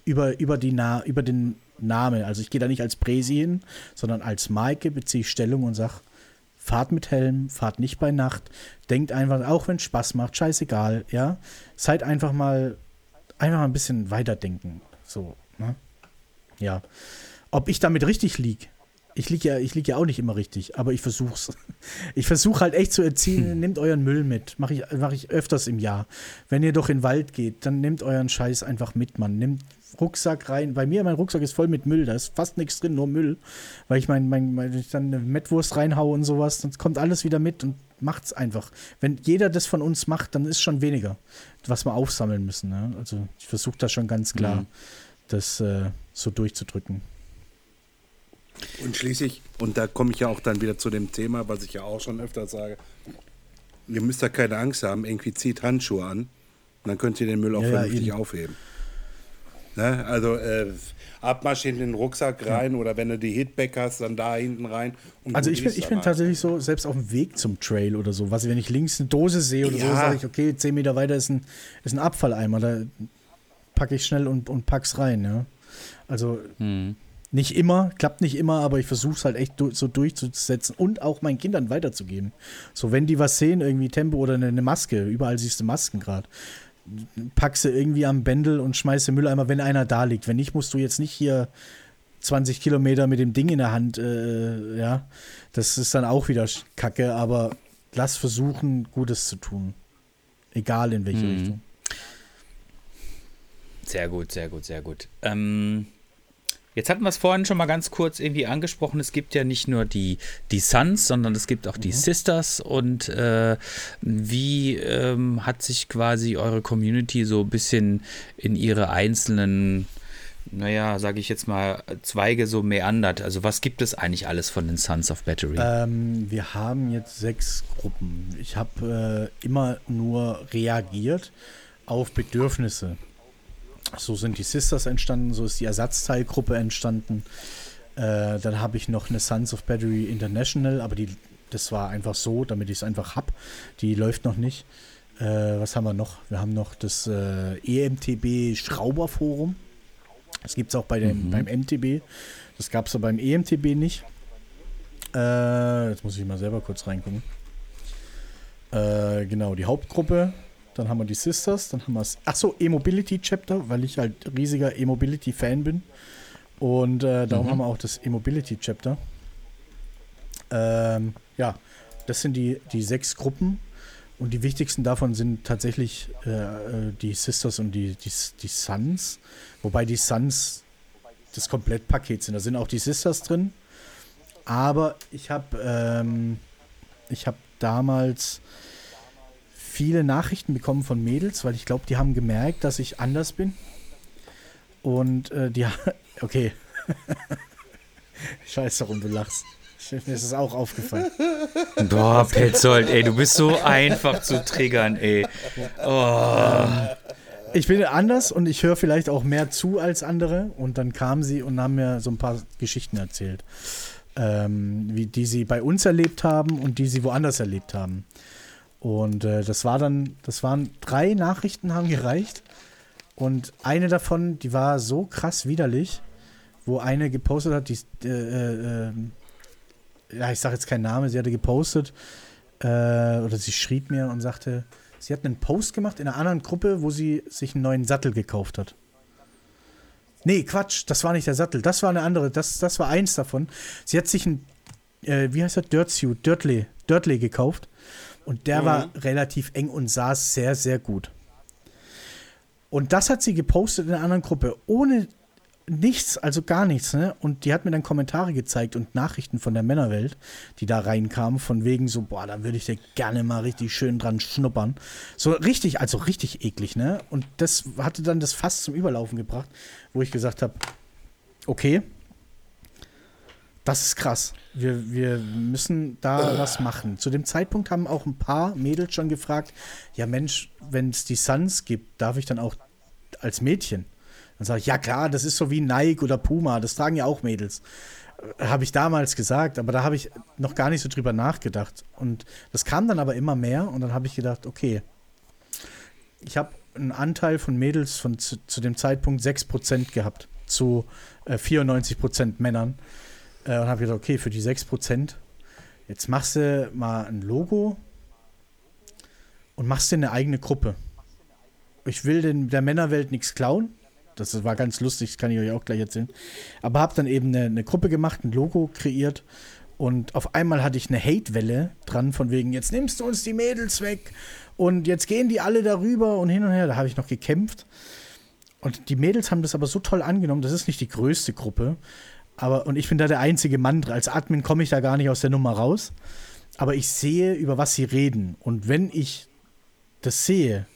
Über, über, die Na über den Name. Also ich gehe da nicht als Presi hin, sondern als Maike beziehe ich Stellung und sage, fahrt mit Helm, fahrt nicht bei Nacht, denkt einfach, auch wenn es Spaß macht, scheißegal, ja. Seid einfach mal, einfach mal ein bisschen weiterdenken. So, ne? Ja. Ob ich damit richtig liege, ich liege ja, lieg ja auch nicht immer richtig, aber ich versuch's. Ich versuche halt echt zu erziehen, hm. nehmt euren Müll mit. Mache ich, mach ich öfters im Jahr. Wenn ihr doch in den Wald geht, dann nehmt euren Scheiß einfach mit, Mann. Nehmt Rucksack rein. Bei mir, mein Rucksack ist voll mit Müll. Da ist fast nichts drin, nur Müll. Weil ich mein, mein, mein ich dann eine Mettwurst reinhaue und sowas, dann kommt alles wieder mit und macht's einfach. Wenn jeder das von uns macht, dann ist schon weniger, was wir aufsammeln müssen. Ne? Also ich versuche da schon ganz klar, mhm. das äh, so durchzudrücken. Und schließlich, und da komme ich ja auch dann wieder zu dem Thema, was ich ja auch schon öfter sage, ihr müsst da keine Angst haben, irgendwie zieht Handschuhe an und dann könnt ihr den Müll auch ja, vernünftig ja, aufheben. Ne? Also äh, Abmarsch in den Rucksack rein ja. oder wenn du die Hitback hast, dann da hinten rein. also ich bin, ich bin tatsächlich so, selbst auf dem Weg zum Trail oder so, was wenn ich links eine Dose sehe oder ja. so, sage ich, okay, zehn Meter weiter ist ein, ist ein Abfalleimer, da packe ich schnell und, und pack's rein, ja. Also hm. Nicht immer, klappt nicht immer, aber ich versuche es halt echt so durchzusetzen und auch meinen Kindern weiterzugeben. So, wenn die was sehen, irgendwie Tempo oder eine, eine Maske, überall siehst du Masken gerade pack sie irgendwie am Bändel und schmeiße Mülleimer, wenn einer da liegt. Wenn nicht, musst du jetzt nicht hier 20 Kilometer mit dem Ding in der Hand, äh, ja. Das ist dann auch wieder Kacke, aber lass versuchen, Gutes zu tun. Egal in welche mhm. Richtung. Sehr gut, sehr gut, sehr gut. Ähm, Jetzt hatten wir es vorhin schon mal ganz kurz irgendwie angesprochen. Es gibt ja nicht nur die, die Sons, sondern es gibt auch die mhm. Sisters. Und äh, wie ähm, hat sich quasi eure Community so ein bisschen in ihre einzelnen, naja, sage ich jetzt mal, Zweige so meandert? Also was gibt es eigentlich alles von den Sons of Battery? Ähm, wir haben jetzt sechs Gruppen. Ich habe äh, immer nur reagiert auf Bedürfnisse. So sind die Sisters entstanden, so ist die Ersatzteilgruppe entstanden. Äh, dann habe ich noch eine Sons of Battery International, aber die, das war einfach so, damit ich es einfach habe. Die läuft noch nicht. Äh, was haben wir noch? Wir haben noch das äh, EMTB Schrauberforum. Das gibt es auch bei dem, mhm. beim MTB. Das gab es aber beim EMTB nicht. Äh, jetzt muss ich mal selber kurz reingucken. Äh, genau, die Hauptgruppe dann haben wir die Sisters, dann haben wir das, achso, E-Mobility Chapter, weil ich halt riesiger E-Mobility-Fan bin. Und äh, darum mhm. haben wir auch das E-Mobility Chapter. Ähm, ja, das sind die, die sechs Gruppen. Und die wichtigsten davon sind tatsächlich äh, äh die Sisters und die, die, die Sons. Wobei die Sons das Komplettpaket sind. Da sind auch die Sisters drin. Aber ich habe ähm, ich habe damals viele Nachrichten bekommen von Mädels, weil ich glaube, die haben gemerkt, dass ich anders bin. Und äh, die, okay. Scheiße, warum du lachst. Mir ist es auch aufgefallen. Boah, Petzold, ey, du bist so einfach zu triggern, ey. Oh. Ich bin anders und ich höre vielleicht auch mehr zu als andere. Und dann kamen sie und haben mir so ein paar Geschichten erzählt, ähm, wie, die sie bei uns erlebt haben und die sie woanders erlebt haben. Und äh, das war dann, das waren drei Nachrichten haben gereicht. Und eine davon, die war so krass widerlich, wo eine gepostet hat, die, äh, äh, ja, ich sage jetzt keinen Namen, sie hatte gepostet, äh, oder sie schrieb mir und sagte, sie hat einen Post gemacht in einer anderen Gruppe, wo sie sich einen neuen Sattel gekauft hat. Nee, Quatsch, das war nicht der Sattel, das war eine andere, das, das war eins davon. Sie hat sich ein, äh, wie heißt das, Dirtsuit, Dirtley, Dirtley gekauft und der mhm. war relativ eng und saß sehr, sehr gut. Und das hat sie gepostet in einer anderen Gruppe, ohne nichts, also gar nichts, ne? Und die hat mir dann Kommentare gezeigt und Nachrichten von der Männerwelt, die da reinkamen, von wegen so, boah, da würde ich dir gerne mal richtig schön dran schnuppern. So richtig, also richtig eklig, ne? Und das hatte dann das Fass zum Überlaufen gebracht, wo ich gesagt habe, okay, das ist krass. Wir, wir müssen da was machen. Zu dem Zeitpunkt haben auch ein paar Mädels schon gefragt, ja Mensch, wenn es die Suns gibt, darf ich dann auch als Mädchen? Dann sage ich, ja klar, das ist so wie Nike oder Puma, das tragen ja auch Mädels. Äh, habe ich damals gesagt, aber da habe ich noch gar nicht so drüber nachgedacht. Und das kam dann aber immer mehr und dann habe ich gedacht, okay, ich habe einen Anteil von Mädels von zu, zu dem Zeitpunkt 6% gehabt, zu äh, 94% Männern. Äh, und habe gedacht, okay, für die 6%, jetzt machst du mal ein Logo und machst dir eine eigene Gruppe. Ich will den, der Männerwelt nichts klauen. Das war ganz lustig, das kann ich euch auch gleich erzählen. Aber habe dann eben eine, eine, Gruppe gemacht, ein Logo kreiert und auf einmal hatte ich eine Hate-Welle dran, von wegen, jetzt nimmst du uns die Mädels weg und jetzt gehen die alle darüber und hin und her. Da habe ich noch gekämpft. Und die Mädels haben das aber so toll angenommen. Das ist nicht die größte Gruppe. Aber, und ich bin da der einzige Mann. Als Admin komme ich da gar nicht aus der Nummer raus. Aber ich sehe, über was sie reden. Und wenn ich das sehe,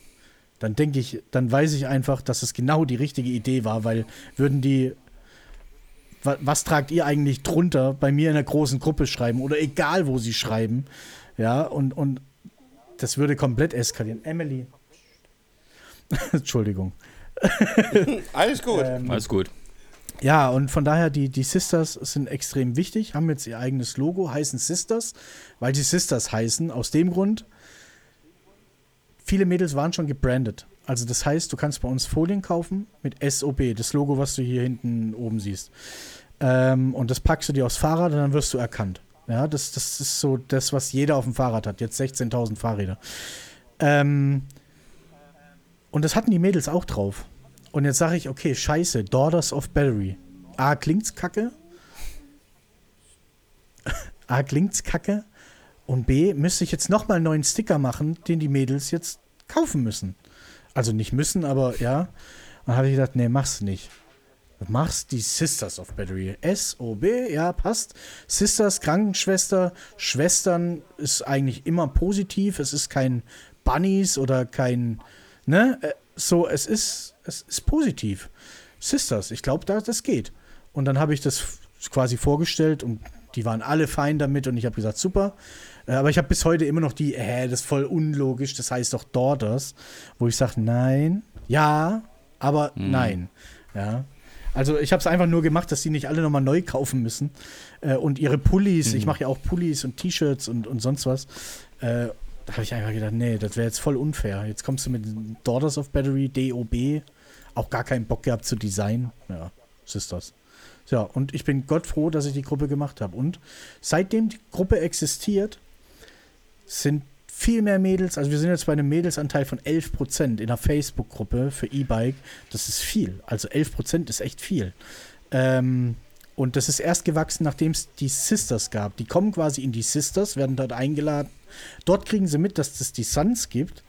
dann denke ich, dann weiß ich einfach, dass es genau die richtige Idee war, weil würden die, was, was tragt ihr eigentlich drunter bei mir in einer großen Gruppe schreiben oder egal wo sie schreiben, ja, und, und das würde komplett eskalieren. Emily. Entschuldigung. Alles gut. Ähm, Alles gut. Ja, und von daher, die, die Sisters sind extrem wichtig, haben jetzt ihr eigenes Logo, heißen Sisters, weil sie Sisters heißen, aus dem Grund, viele Mädels waren schon gebrandet. Also das heißt, du kannst bei uns Folien kaufen mit SOB, das Logo, was du hier hinten oben siehst. Ähm, und das packst du dir aufs Fahrrad und dann wirst du erkannt. Ja, das, das ist so das, was jeder auf dem Fahrrad hat. Jetzt 16.000 Fahrräder. Ähm, und das hatten die Mädels auch drauf. Und jetzt sage ich, okay, scheiße, Daughters of Battery. A, klingt's kacke. A, klingt's kacke. Und B, müsste ich jetzt nochmal einen neuen Sticker machen, den die Mädels jetzt kaufen müssen. Also nicht müssen, aber ja. Dann habe ich gedacht, nee, mach's nicht. Machst die Sisters of Battery. S-O-B, ja, passt. Sisters, Krankenschwester, Schwestern ist eigentlich immer positiv. Es ist kein Bunnies oder kein, ne? Äh, so, es ist, es ist positiv. Sisters, ich glaube, da, das geht. Und dann habe ich das quasi vorgestellt und die waren alle fein damit und ich habe gesagt, super. Äh, aber ich habe bis heute immer noch die, hä, das ist voll unlogisch, das heißt doch Daughters, wo ich sage, nein, ja, aber mhm. nein. Ja. Also ich habe es einfach nur gemacht, dass die nicht alle nochmal neu kaufen müssen. Äh, und ihre Pullis, mhm. ich mache ja auch Pullis und T-Shirts und, und sonst was. Da habe ich einfach gedacht, nee, das wäre jetzt voll unfair. Jetzt kommst du mit Daughters of Battery, DOB, auch gar keinen Bock gehabt zu designen. Ja, was ist das? Ja, und ich bin Gott froh, dass ich die Gruppe gemacht habe. Und seitdem die Gruppe existiert, sind viel mehr Mädels, also wir sind jetzt bei einem Mädelsanteil von 11% in der Facebook-Gruppe für E-Bike. Das ist viel. Also 11% ist echt viel. Ähm, und das ist erst gewachsen, nachdem es die Sisters gab. Die kommen quasi in die Sisters, werden dort eingeladen. Dort kriegen sie mit, dass es die Sons gibt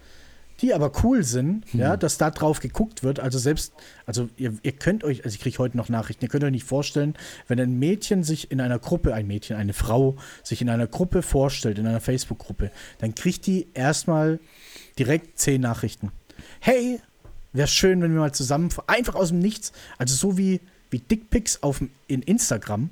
die aber cool sind, hm. ja, dass da drauf geguckt wird. Also selbst, also ihr, ihr könnt euch, also ich kriege heute noch Nachrichten, ihr könnt euch nicht vorstellen, wenn ein Mädchen sich in einer Gruppe, ein Mädchen, eine Frau sich in einer Gruppe vorstellt, in einer Facebook-Gruppe, dann kriegt die erstmal direkt zehn Nachrichten. Hey, wäre schön, wenn wir mal zusammen, einfach aus dem Nichts, also so wie, wie Dickpics auf, in Instagram,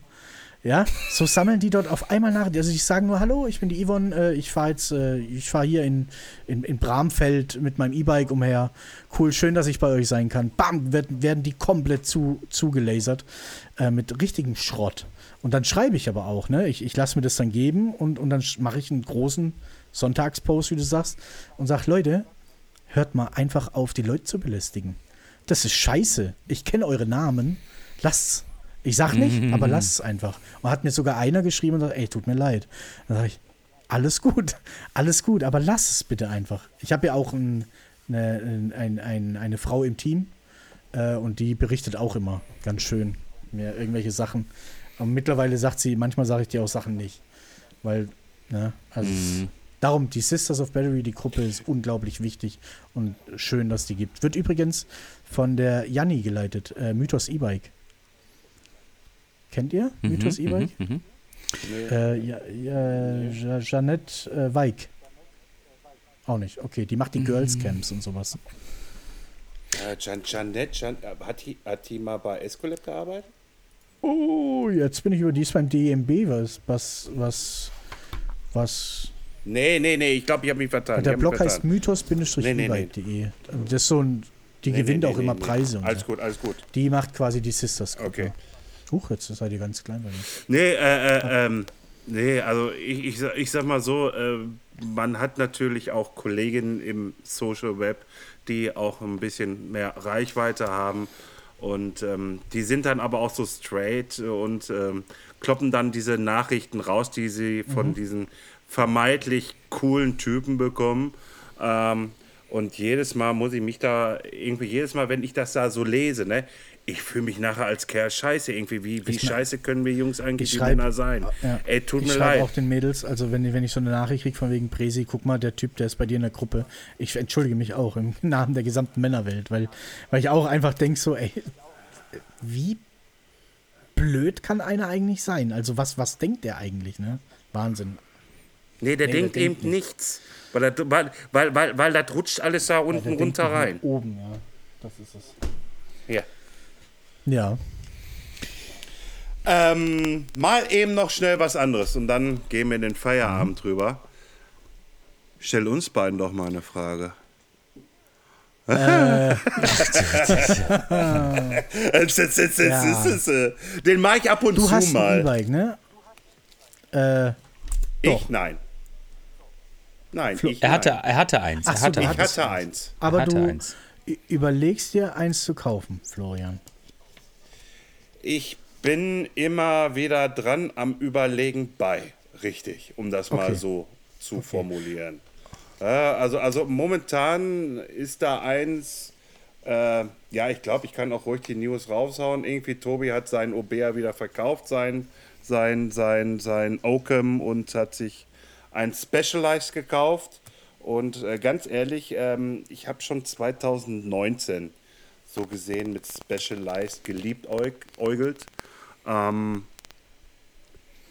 ja, so sammeln die dort auf einmal nach. Also ich sage nur, hallo, ich bin die Yvonne, äh, ich fahre jetzt, äh, ich fahre hier in, in, in Bramfeld mit meinem E-Bike umher. Cool, schön, dass ich bei euch sein kann. Bam, werden, werden die komplett zu, zugelasert äh, mit richtigem Schrott. Und dann schreibe ich aber auch, ne? Ich, ich lasse mir das dann geben und, und dann mache ich einen großen Sonntagspost, wie du sagst, und sage, Leute, hört mal einfach auf, die Leute zu belästigen. das ist scheiße. Ich kenne eure Namen. Lasst's. Ich sag nicht, aber lasst es einfach. Und hat mir sogar einer geschrieben und sagt, ey, tut mir leid. Dann sage ich, alles gut, alles gut, aber lass es bitte einfach. Ich habe ja auch ein, eine, ein, ein, eine Frau im Team äh, und die berichtet auch immer ganz schön mir irgendwelche Sachen. Und mittlerweile sagt sie, manchmal sage ich dir auch Sachen nicht. Weil, ne, also Mhm. darum, die Sisters of Battery, die Gruppe ist unglaublich wichtig und schön, dass die gibt. Wird übrigens von der Janni geleitet, äh, Mythos E-Bike. Kennt ihr Mythos E-Bike? Mhm. Äh, ja, ja, Jeanette äh, Weig. Auch nicht. Okay, die macht die Girls Camps und sowas. Äh, Jan, Janette, Jan, äh, hat, die, hat die mal bei Escolab gearbeitet? Oh, jetzt bin ich über dies beim DMB, was, was, was, was. Nee, nee, nee, ich glaube, ich habe mich vertan. der Blog heißt mythos-e-bike.de. Das ist so ein, die Nee, nee, gewinnt nee, auch nee, immer nee. Preise. Und Alles so. gut, alles gut. Die macht quasi die Sisters Gruppe. Okay. Huch, jetzt seid ihr ganz klein bei mir. Nee, äh, äh, ähm, nee, also ich, ich, sag- ich sag mal so, äh, man hat natürlich auch Kolleginnen im Social Web, die auch ein bisschen mehr Reichweite haben und ähm, die sind dann aber auch so straight und ähm, kloppen dann diese Nachrichten raus, die sie von diesen vermeintlich coolen Typen bekommen. Ähm, und jedes Mal muss ich mich da irgendwie, jedes Mal, wenn ich das da so lese, ne, ich fühle mich nachher als Kerl scheiße irgendwie. Wie, wie Ich- scheiße können wir Jungs eigentlich schreibe Männer sein? Ja. Ey, tut ich mir schreibe leid. auch den Mädels, also wenn, wenn ich so eine Nachricht kriege von wegen Presi, guck mal, der Typ, der ist bei dir in der Gruppe. Ich entschuldige mich auch im Namen der gesamten Männerwelt, weil, weil ich auch einfach denke so, ey, wie blöd kann einer eigentlich sein? Also was, was denkt der eigentlich, ne? Wahnsinn. Nee, der Nee, denkt der eben denkt nichts. Weil das, weil, weil, weil, weil das rutscht alles da unten runter rein. Oben, ja. Das ist es. Ja. Ja. Ähm, mal eben noch schnell was anderes und dann gehen wir in den Feierabend drüber. Stell uns beiden doch mal eine Frage. Den mache ich ab und Du zu hast ein mal. E-Bike, ne? Äh, Ich Doch. nein. Nein, ich Er hatte, nein. er hatte eins. Ach er so, hatte du Ich hatte eins. eins. aber hatte du eins. überlegst dir eins zu kaufen, Florian. Ich bin immer wieder dran am Überlegen bei. Richtig, um das mal Okay. so zu formulieren. Ja, also, also momentan ist da eins, äh, ja, ich glaube, ich kann auch ruhig die News raushauen. Irgendwie, Tobi hat seinen Obea wieder verkauft, sein, sein, sein, sein Oakham und hat sich ein Specialized gekauft. Und äh, ganz ehrlich, ähm, ich habe schon 2019 so gesehen mit Specialized geliebäugelt. Ähm,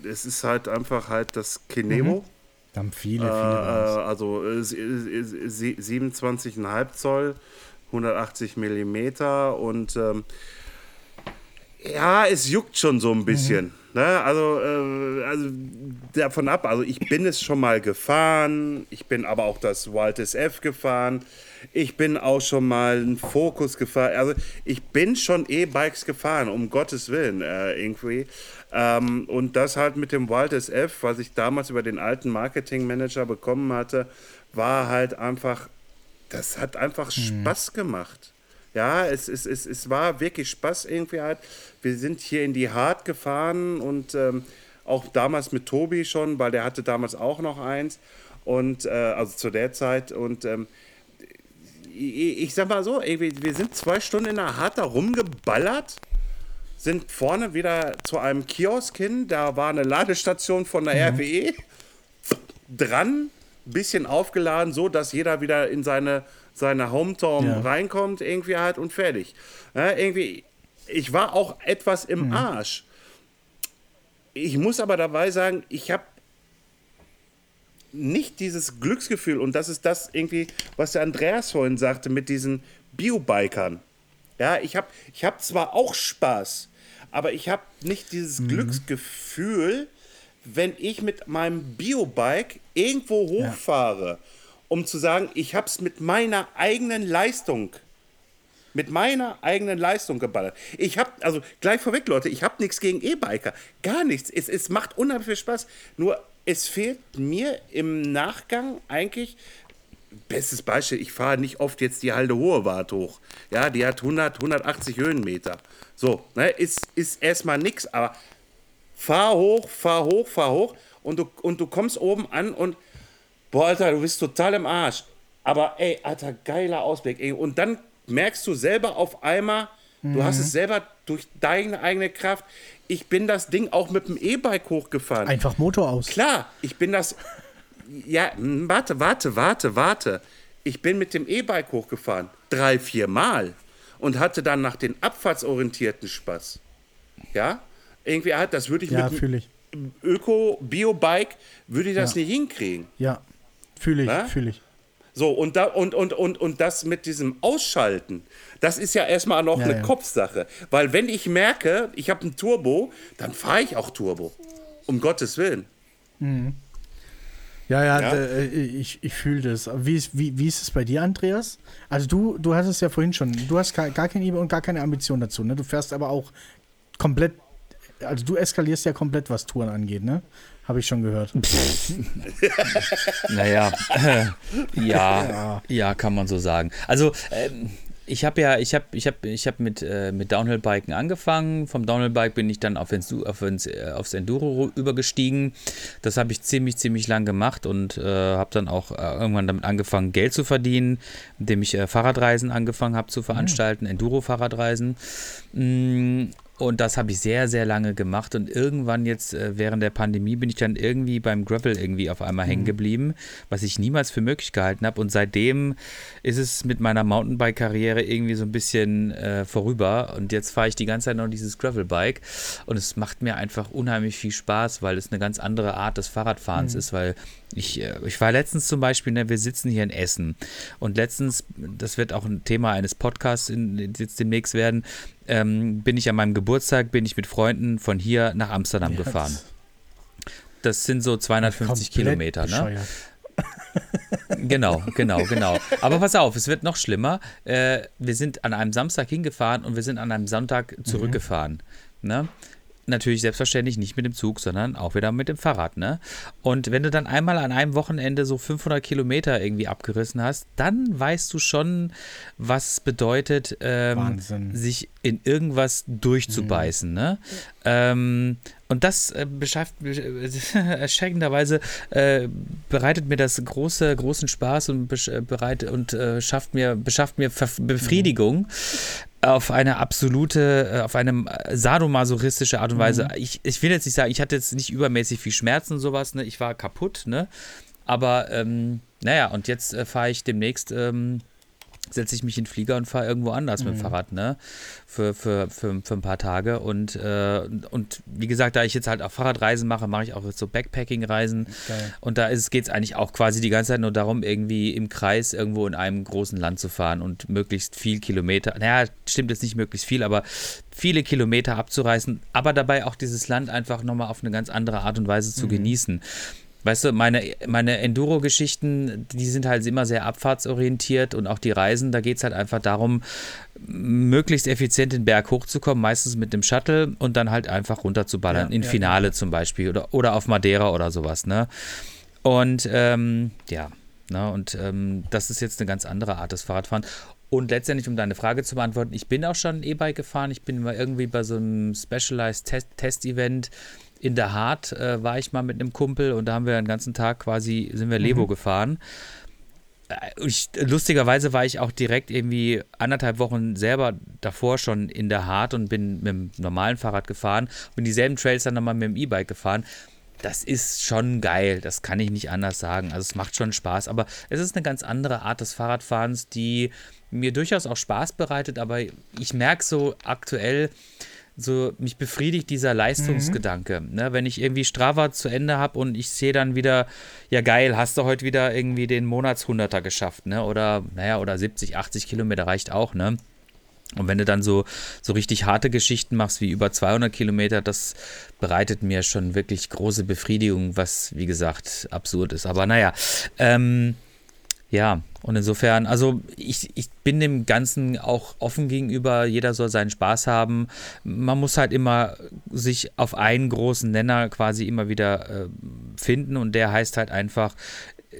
es ist halt einfach halt das Kinemo. Da haben viele, Äh, viele. äh, also äh, sie- sie- sie- 27,5 Zoll, 180 Millimeter und ähm, ja, es juckt schon so ein bisschen. Ne? Also, äh, also davon ab, also ich bin es schon mal gefahren, ich bin aber auch das Wild SF gefahren, ich bin auch schon mal einen Focus gefahren, also ich bin schon E-Bikes gefahren, um Gottes Willen äh, irgendwie. Ähm, und das halt mit dem Wild SF, was ich damals über den alten Marketingmanager bekommen hatte, war halt einfach, das hat einfach Spaß gemacht. Ja, es, es, es, es war wirklich Spaß irgendwie halt. Wir sind hier in die Hart gefahren und ähm, auch damals mit Tobi schon, weil der hatte damals auch noch eins. Und äh, also zu der Zeit und ähm, ich, ich sag mal so, irgendwie, wir sind zwei Stunden in der Hart da rumgeballert, sind vorne wieder zu einem Kiosk hin, da war eine Ladestation von der RWE dran, bisschen aufgeladen, so dass jeder wieder in seine, seine Hometown Ja. reinkommt, irgendwie halt und fertig. Ja, irgendwie, ich war auch etwas im Arsch. Ich muss aber dabei sagen, ich habe nicht dieses Glücksgefühl und das ist das irgendwie, was der Andreas vorhin sagte mit diesen Biobikern. Ja, ich habe ich hab zwar auch Spaß, aber ich habe nicht dieses Glücksgefühl, wenn ich mit meinem Biobike irgendwo hochfahre, um zu sagen, ich habe es mit meiner eigenen Leistung mit meiner eigenen Leistung geballert. Ich habe, also gleich vorweg, Leute, ich habe nichts gegen E-Biker. Gar nichts. Es, es macht unheimlich viel Spaß. Nur es fehlt mir im Nachgang eigentlich bestes Beispiel, ich fahre nicht oft jetzt die Halde Hohe Wart hoch. Ja, die hat 100, 180 Höhenmeter. So, ne, ist, ist erstmal nichts, aber fahr hoch, fahr hoch, fahr hoch und du, und du kommst oben an und, boah, Alter, du bist total im Arsch. Aber ey, Alter, geiler Ausblick. Ey. Und dann merkst du selber auf einmal, mhm. du hast es selber durch deine eigene Kraft. Ich bin das Ding auch mit dem E-Bike hochgefahren. Einfach Motor aus. Klar, ich bin das. Ja, warte, warte, warte, warte. Ich bin mit dem E-Bike hochgefahren. Drei, vier Mal. Und hatte dann nach den abfahrtsorientierten Spaß. Ja? Irgendwie halt, das würde ich ja, mit dem Öko-Bio-Bike, würde ich das ja. nicht hinkriegen. Ja, fühle ich, fühle ich. So, und, da, und, und, und, und das mit diesem Ausschalten, das ist ja erstmal noch ja, eine ja. Kopfsache. Weil wenn ich merke, ich habe ein Turbo, dann fahre ich auch Turbo. Um Gottes Willen. Mhm. Ja, ja, ja. Äh, ich, ich fühle das. Wie ist, wie, wie ist es bei dir, Andreas? Also du, du hast es ja vorhin schon, du hast gar, gar kein eBay und gar keine Ambition dazu, ne? Du fährst aber auch komplett, also du eskalierst ja komplett, was Touren angeht, ne? Habe ich schon gehört. naja, äh, ja, ja, kann man so sagen. Also, ähm, ich habe ja, ich habe, ich habe, ich habe mit, äh, mit Downhill-Biken angefangen. Vom Downhill-Bike bin ich dann auf ins, auf ins, äh, aufs Enduro übergestiegen. Das habe ich ziemlich, ziemlich lang gemacht und äh, habe dann auch äh, irgendwann damit angefangen, Geld zu verdienen, indem ich äh, Fahrradreisen angefangen habe zu veranstalten, mhm. Enduro-Fahrradreisen. Mm, und das habe ich sehr, sehr lange gemacht. Und irgendwann jetzt äh, während der Pandemie bin ich dann irgendwie beim Gravel irgendwie auf einmal mhm. hängen geblieben, was ich niemals für möglich gehalten habe. Und seitdem ist es mit meiner Mountainbike-Karriere irgendwie so ein bisschen äh, vorüber. Und jetzt fahre ich die ganze Zeit noch dieses Gravelbike. Und es macht mir einfach unheimlich viel Spaß, weil es eine ganz andere Art des Fahrradfahrens mhm. ist, weil ich, äh, ich war letztens zum Beispiel, ne, wir sitzen hier in Essen und letztens, das wird auch ein Thema eines Podcasts in, jetzt demnächst werden, ähm, bin ich an meinem Geburtstag, bin ich mit Freunden von hier nach Amsterdam ja, gefahren. Das sind so 250 Kilometer, ne? genau, genau, genau. Aber pass auf, es wird noch schlimmer. Äh, wir sind an einem Samstag hingefahren und wir sind an einem Sonntag mhm. zurückgefahren. Mhm. Ne? Natürlich selbstverständlich nicht mit dem Zug, sondern auch wieder mit dem Fahrrad. Ne? Und wenn du dann einmal an einem Wochenende so 500 Kilometer irgendwie abgerissen hast, dann weißt du schon, was es bedeutet, ähm, sich in irgendwas durchzubeißen. Mhm. Ne? Ähm, und das äh, erschreckenderweise äh, bereitet mir das große, großen Spaß und, bereit, und äh, schafft mir, beschafft mir Ver Befriedigung. Mhm auf eine absolute, äh, auf eine sadomasochistische Art und Weise. Mhm. Ich, ich will jetzt nicht sagen, ich hatte jetzt nicht übermäßig viel Schmerzen und sowas, ne? Ich war kaputt, ne? Aber ähm, naja, und jetzt äh, fahre ich demnächst ähm, setze ich mich in den Flieger und fahre irgendwo anders mhm. mit dem mhm. Fahrrad, ne? Für, für, für, für ein paar Tage. Und, äh, und wie gesagt, da ich jetzt halt auch Fahrradreisen mache, mache ich auch jetzt so Backpacking-Reisen. Und da geht es eigentlich auch quasi die ganze Zeit nur darum, irgendwie im Kreis irgendwo in einem großen Land zu fahren und möglichst viel Kilometer, naja, stimmt jetzt nicht möglichst viel, aber viele Kilometer abzureißen, aber dabei auch dieses Land einfach nochmal auf eine ganz andere Art und Weise zu mhm. genießen. Weißt du, meine, meine Enduro-Geschichten, die sind halt immer sehr abfahrtsorientiert und auch die Reisen, da geht es halt einfach darum, möglichst effizient den Berg hochzukommen, meistens mit dem Shuttle und dann halt einfach runterzuballern, ja, in ja, Finale ja. zum Beispiel oder, oder auf Madeira oder sowas, ne? Und ähm, ja, ne, und ähm, das ist jetzt eine ganz andere Art des Fahrradfahren. Und letztendlich, um deine Frage zu beantworten, ich bin auch schon E-Bike gefahren, ich bin mal irgendwie bei so einem Specialized Test-Event Test in der Hart äh, war ich mal mit einem Kumpel und da haben wir den ganzen Tag quasi, sind wir Levo mhm. gefahren. Äh, ich, lustigerweise war ich auch direkt irgendwie anderthalb Wochen selber davor schon in der Hart und bin mit dem normalen Fahrrad gefahren, bin dieselben Trails dann nochmal mit dem E-Bike gefahren. Das ist schon geil, das kann ich nicht anders sagen. Also es macht schon Spaß, aber es ist eine ganz andere Art des Fahrradfahrens, die mir durchaus auch Spaß bereitet, aber ich merke so aktuell, so mich befriedigt dieser Leistungsgedanke. Mhm. Ne? Wenn ich irgendwie Strava zu Ende habe und ich sehe dann wieder, ja geil, hast du heute wieder irgendwie den Monatshunderter geschafft, ne? Oder, naja, oder 70, 80 Kilometer reicht auch, ne? Und wenn du dann so, so richtig harte Geschichten machst, wie über 200 Kilometer, das bereitet mir schon wirklich große Befriedigung, was, wie gesagt, absurd ist. Aber naja, ähm, ja, und insofern, also ich, ich bin dem Ganzen auch offen gegenüber, jeder soll seinen Spaß haben. Man muss halt immer sich auf einen großen Nenner quasi immer wieder äh, finden und der heißt halt einfach,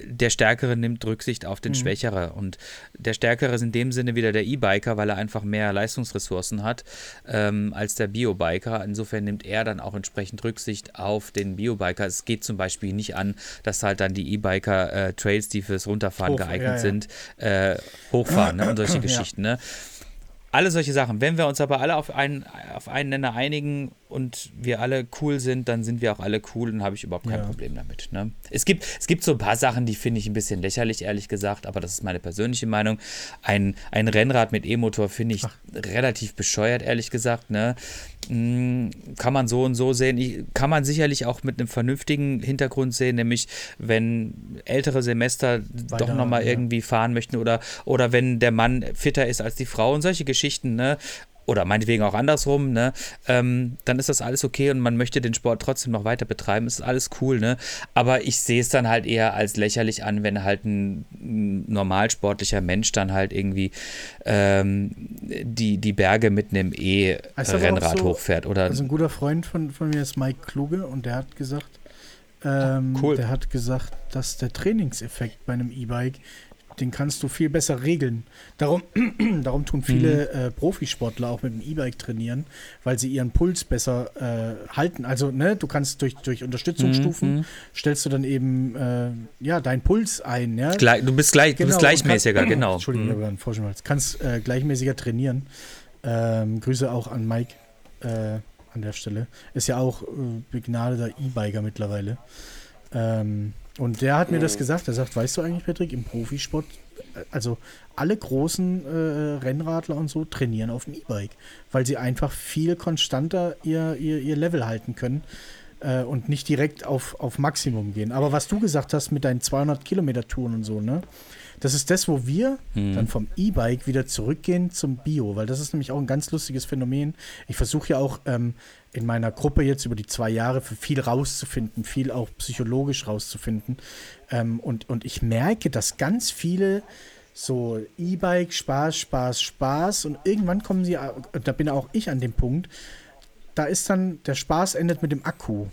der Stärkere nimmt Rücksicht auf den mhm. Schwächere. Und der Stärkere ist in dem Sinne wieder der E-Biker, weil er einfach mehr Leistungsressourcen hat ähm, als der Biobiker. Insofern nimmt er dann auch entsprechend Rücksicht auf den Biobiker. Es geht zum Beispiel nicht an, dass halt dann die E-Biker äh, Trails, die fürs Runterfahren Hoch, geeignet ja, ja. sind, äh, hochfahren ne? und solche Geschichten. Ne? Alle solche Sachen. Wenn wir uns aber alle auf einen, auf einen Nenner einigen und wir alle cool sind, dann sind wir auch alle cool und habe ich überhaupt kein ja. Problem damit. Ne? Es, gibt, es gibt so ein paar Sachen, die finde ich ein bisschen lächerlich, ehrlich gesagt, aber das ist meine persönliche Meinung. Ein, ein Rennrad mit E-Motor finde ich Ach. relativ bescheuert, ehrlich gesagt. Ne? Hm, kann man so und so sehen. Ich, kann man sicherlich auch mit einem vernünftigen Hintergrund sehen, nämlich wenn ältere Semester Weiter, doch nochmal ja. irgendwie fahren möchten oder, oder wenn der Mann fitter ist als die Frau und solche Geschichten. Ne? Oder meinetwegen auch andersrum, ne, ähm, dann ist das alles okay und man möchte den Sport trotzdem noch weiter betreiben, ist alles cool, ne? Aber ich sehe es dann halt eher als lächerlich an, wenn halt ein, normalsportlicher Mensch dann halt irgendwie ähm, die, die Berge mit einem E-Rennrad so, hochfährt. Oder also ein guter Freund von, von mir ist Mike Kluge und der hat gesagt, ähm, cool. der hat gesagt, dass der Trainingseffekt bei einem E-Bike den kannst du viel besser regeln. Darum, darum tun viele mhm. äh, Profisportler auch mit dem E-Bike trainieren, weil sie ihren Puls besser äh, halten. Also, ne, du kannst durch, durch Unterstützungsstufen mhm. stellst du dann eben äh, ja deinen Puls ein. Ja? Du bist, gleich, genau, du bist gleichmäßiger, kann, genau. Entschuldigung, mhm. Vorschlag. kannst äh, gleichmäßiger trainieren. Ähm, Grüße auch an Mike äh, an der Stelle. Ist ja auch äh, begnadeter E-Biker mittlerweile. Ähm, und der hat mir das mhm. gesagt. Er sagt, weißt du eigentlich, Patrick, im Profisport, also alle großen äh, Rennradler und so trainieren auf dem E-Bike, weil sie einfach viel konstanter ihr, ihr, ihr Level halten können äh, und nicht direkt auf, auf Maximum gehen. Aber was du gesagt hast mit deinen 200 Kilometer Touren und so, ne? Das ist das, wo wir mhm. dann vom E-Bike wieder zurückgehen zum Bio, weil das ist nämlich auch ein ganz lustiges Phänomen. Ich versuche ja auch ähm, in meiner Gruppe jetzt über die zwei Jahre für viel rauszufinden, viel auch psychologisch rauszufinden. Ähm, und, und ich merke, dass ganz viele so E-Bike, Spaß, Spaß, Spaß und irgendwann kommen sie, da bin auch ich an dem Punkt, da ist dann, der Spaß endet mit dem Akku.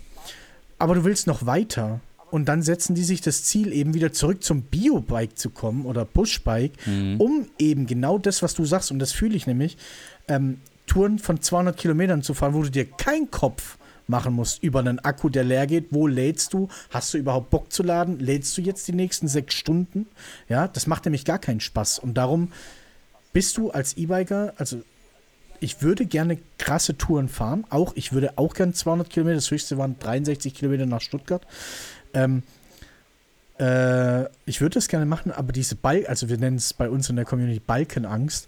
Aber du willst noch weiter. Und dann setzen die sich das Ziel, eben wieder zurück zum Biobike zu kommen oder Pushbike, mhm. um eben genau das, was du sagst, und das fühle ich nämlich, ähm, Touren von 200 Kilometern zu fahren, wo du dir keinen Kopf machen musst über einen Akku, der leer geht. Wo lädst du? Hast du überhaupt Bock zu laden? Lädst du jetzt die nächsten sechs Stunden? Ja, das macht nämlich gar keinen Spaß. Und darum bist du als E-Biker, also ich würde gerne krasse Touren fahren. Auch, ich würde auch gerne 200 Kilometer, das höchste waren 63 Kilometer nach Stuttgart. Ähm, äh, ich würde das gerne machen, aber diese Balken, also wir nennen es bei uns in der Community Balkenangst,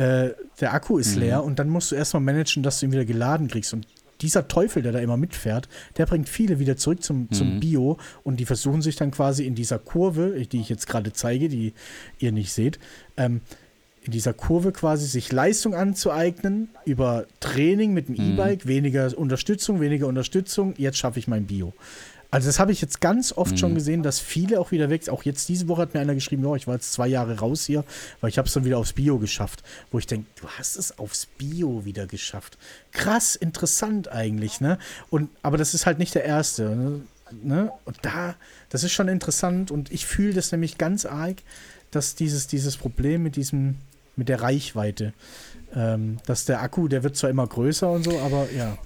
äh, der Akku ist mhm. leer und dann musst du erstmal managen, dass du ihn wieder geladen kriegst. Und dieser Teufel, der da immer mitfährt, der bringt viele wieder zurück zum, mhm. zum Bio und die versuchen sich dann quasi in dieser Kurve, die ich jetzt gerade zeige, die ihr nicht seht, ähm, in dieser Kurve quasi sich Leistung anzueignen über Training mit dem mhm. E-Bike, weniger Unterstützung, weniger Unterstützung, jetzt schaffe ich mein Bio. Also das habe ich jetzt ganz oft mhm. schon gesehen, dass viele auch wieder weg Auch jetzt diese Woche hat mir einer geschrieben, oh, ich war jetzt zwei Jahre raus hier, weil ich habe es dann wieder aufs Bio geschafft. Wo ich denke, du hast es aufs Bio wieder geschafft. Krass, interessant eigentlich, ne? Und, aber das ist halt nicht der erste. Ne? ne? Und da, das ist schon interessant und ich fühle das nämlich ganz arg, dass dieses, dieses Problem mit diesem, mit der Reichweite, ähm, dass der Akku, der wird zwar immer größer und so, aber ja.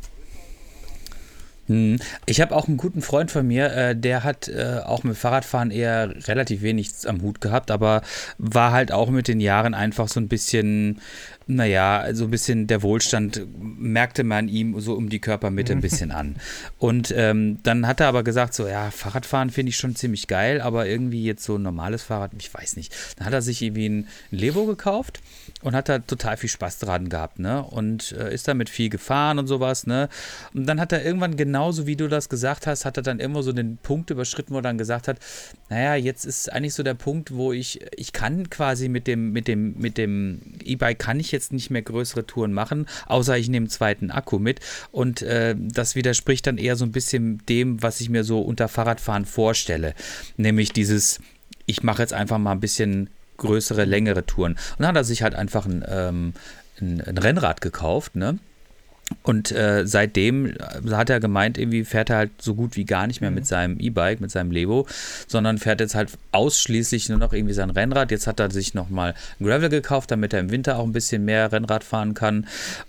Hm. Ich habe auch einen guten Freund von mir, äh, der hat äh, auch mit Fahrradfahren eher relativ wenig am Hut gehabt, aber war halt auch mit den Jahren einfach so ein bisschen naja, so ein bisschen der Wohlstand merkte man ihm so um die Körpermitte ein bisschen an. Und ähm, dann hat er aber gesagt, so, ja, Fahrradfahren finde ich schon ziemlich geil, aber irgendwie jetzt so ein normales Fahrrad, ich weiß nicht. Dann hat er sich irgendwie ein Levo gekauft und hat da total viel Spaß dran gehabt, ne? Und äh, ist damit viel gefahren und sowas, ne? Und dann hat er irgendwann, genauso wie du das gesagt hast, hat er dann immer so den Punkt überschritten, wo er dann gesagt hat, naja, jetzt ist eigentlich so der Punkt, wo ich, ich kann quasi mit dem, mit dem, mit dem E-Bike kann ich jetzt nicht mehr größere Touren machen, außer ich nehme einen zweiten Akku mit. Und äh, das widerspricht dann eher so ein bisschen dem, was ich mir so unter Fahrradfahren vorstelle. Nämlich dieses, ich mache jetzt einfach mal ein bisschen größere, längere Touren. Und dann hat er sich halt einfach ein, ähm, ein, ein Rennrad gekauft, ne? Und äh, seitdem äh, hat er gemeint, irgendwie fährt er halt so gut wie gar nicht mehr mhm. mit seinem E-Bike, mit seinem Levo, sondern fährt jetzt halt ausschließlich nur noch irgendwie sein Rennrad. Jetzt hat er sich nochmal Gravel gekauft, damit er im Winter auch ein bisschen mehr Rennrad fahren kann.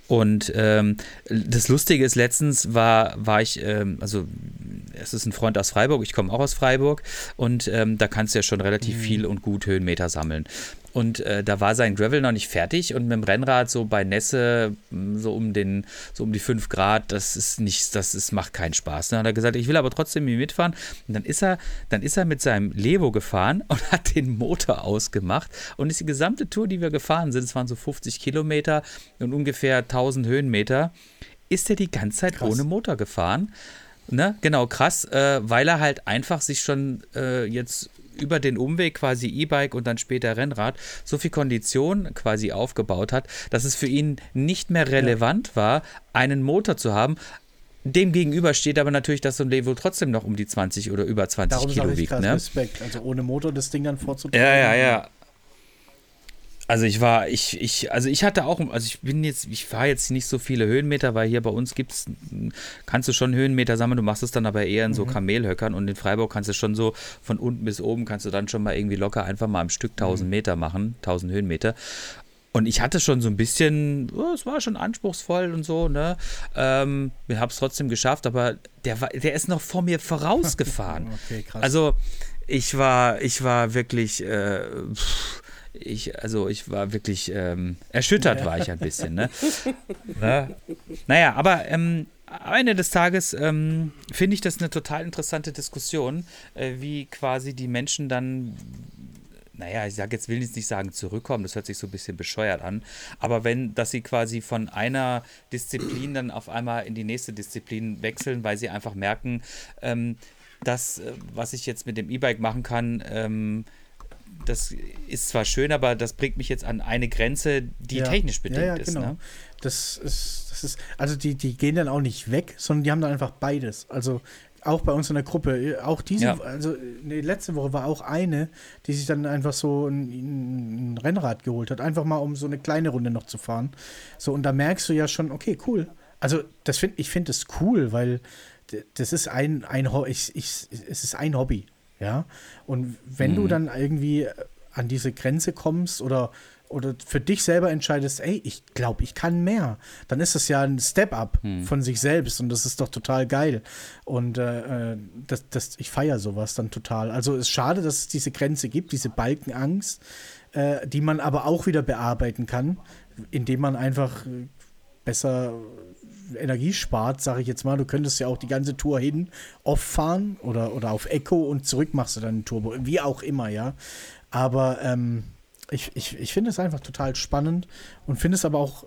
Und ähm, das Lustige ist, letztens war, war ich, ähm, also es ist ein Freund aus Freiburg, ich komme auch aus Freiburg und ähm, da kannst du ja schon relativ mhm. viel und gut Höhenmeter sammeln. Und äh, da war sein Gravel noch nicht fertig und mit dem Rennrad so bei Nässe hm, so um den, so um die 5 Grad, das ist nichts, das ist, macht keinen Spaß. Dann hat er gesagt, ich will aber trotzdem mitfahren. Und dann ist er, dann ist er mit seinem Levo gefahren und hat den Motor ausgemacht und ist die gesamte Tour, die wir gefahren sind, es waren so 50 Kilometer und ungefähr 1000 Höhenmeter, ist er die ganze Zeit krass. ohne Motor gefahren. Ne? Genau, krass, äh, weil er halt einfach sich schon äh, jetzt über den Umweg quasi E-Bike und dann später Rennrad so viel Kondition quasi aufgebaut hat, dass es für ihn nicht mehr relevant ja. war, einen Motor zu haben. Dem gegenüber steht aber natürlich, dass so ein Levo trotzdem noch um die 20 oder über 20 Darum Kilo wiegt. Ne? Respekt. Also ohne Motor das Ding dann vorzutragen. Ja, ja, ja. Also ich war, ich, ich, also ich hatte auch, also ich bin jetzt, ich fahre jetzt nicht so viele Höhenmeter, weil hier bei uns gibt's, kannst du schon Höhenmeter sammeln, du machst es dann aber eher in so mhm. Kamelhöckern und in Freiburg kannst du schon so von unten bis oben kannst du dann schon mal irgendwie locker einfach mal am Stück 1000 mhm. Meter machen, 1000 Höhenmeter. Und ich hatte schon so ein bisschen, oh, es war schon anspruchsvoll und so, ne? Ähm, ich habe es trotzdem geschafft, aber der, war, der ist noch vor mir vorausgefahren. okay, krass. Also ich war, ich war wirklich, äh, pff, ich, also ich war wirklich ähm, erschüttert, ja. war ich ein bisschen. Ne? ja. Naja, aber ähm, am Ende des Tages ähm, finde ich das eine total interessante Diskussion, äh, wie quasi die Menschen dann naja, ich sage jetzt, will jetzt nicht sagen zurückkommen, das hört sich so ein bisschen bescheuert an, aber wenn, dass sie quasi von einer Disziplin dann auf einmal in die nächste Disziplin wechseln, weil sie einfach merken, ähm, das, äh, was ich jetzt mit dem E-Bike machen kann, ähm, das ist zwar schön, aber das bringt mich jetzt an eine Grenze, die ja. technisch bedingt ja, ja, ist. Genau. Ne? Das ist, das ist, also die, die gehen dann auch nicht weg, sondern die haben dann einfach beides. Also auch bei uns in der Gruppe, auch diese, ja. also nee, letzte Woche war auch eine, die sich dann einfach so ein, ein, Rennrad geholt hat, einfach mal um so eine kleine Runde noch zu fahren. So, und da merkst du ja schon, okay, cool. Also, das find, ich finde es cool, weil das ist ein, ein ich, ich, es ist ein Hobby. Ja. Und wenn mhm. du dann irgendwie an diese Grenze kommst oder, oder für dich selber entscheidest, ey, ich glaube, ich kann mehr, dann ist das ja ein Step-up mhm. von sich selbst und das ist doch total geil. Und äh, äh das, das, ich feiere sowas dann total. Also es ist schade, dass es diese Grenze gibt, diese Balkenangst, äh, die man aber auch wieder bearbeiten kann, indem man einfach äh, besser Energie spart, sage ich jetzt mal. Du könntest ja auch die ganze Tour hin off fahren oder, oder auf Echo und zurück machst du dann ein Turbo, wie auch immer, ja. Aber ähm, ich, ich, ich finde es einfach total spannend und finde es aber auch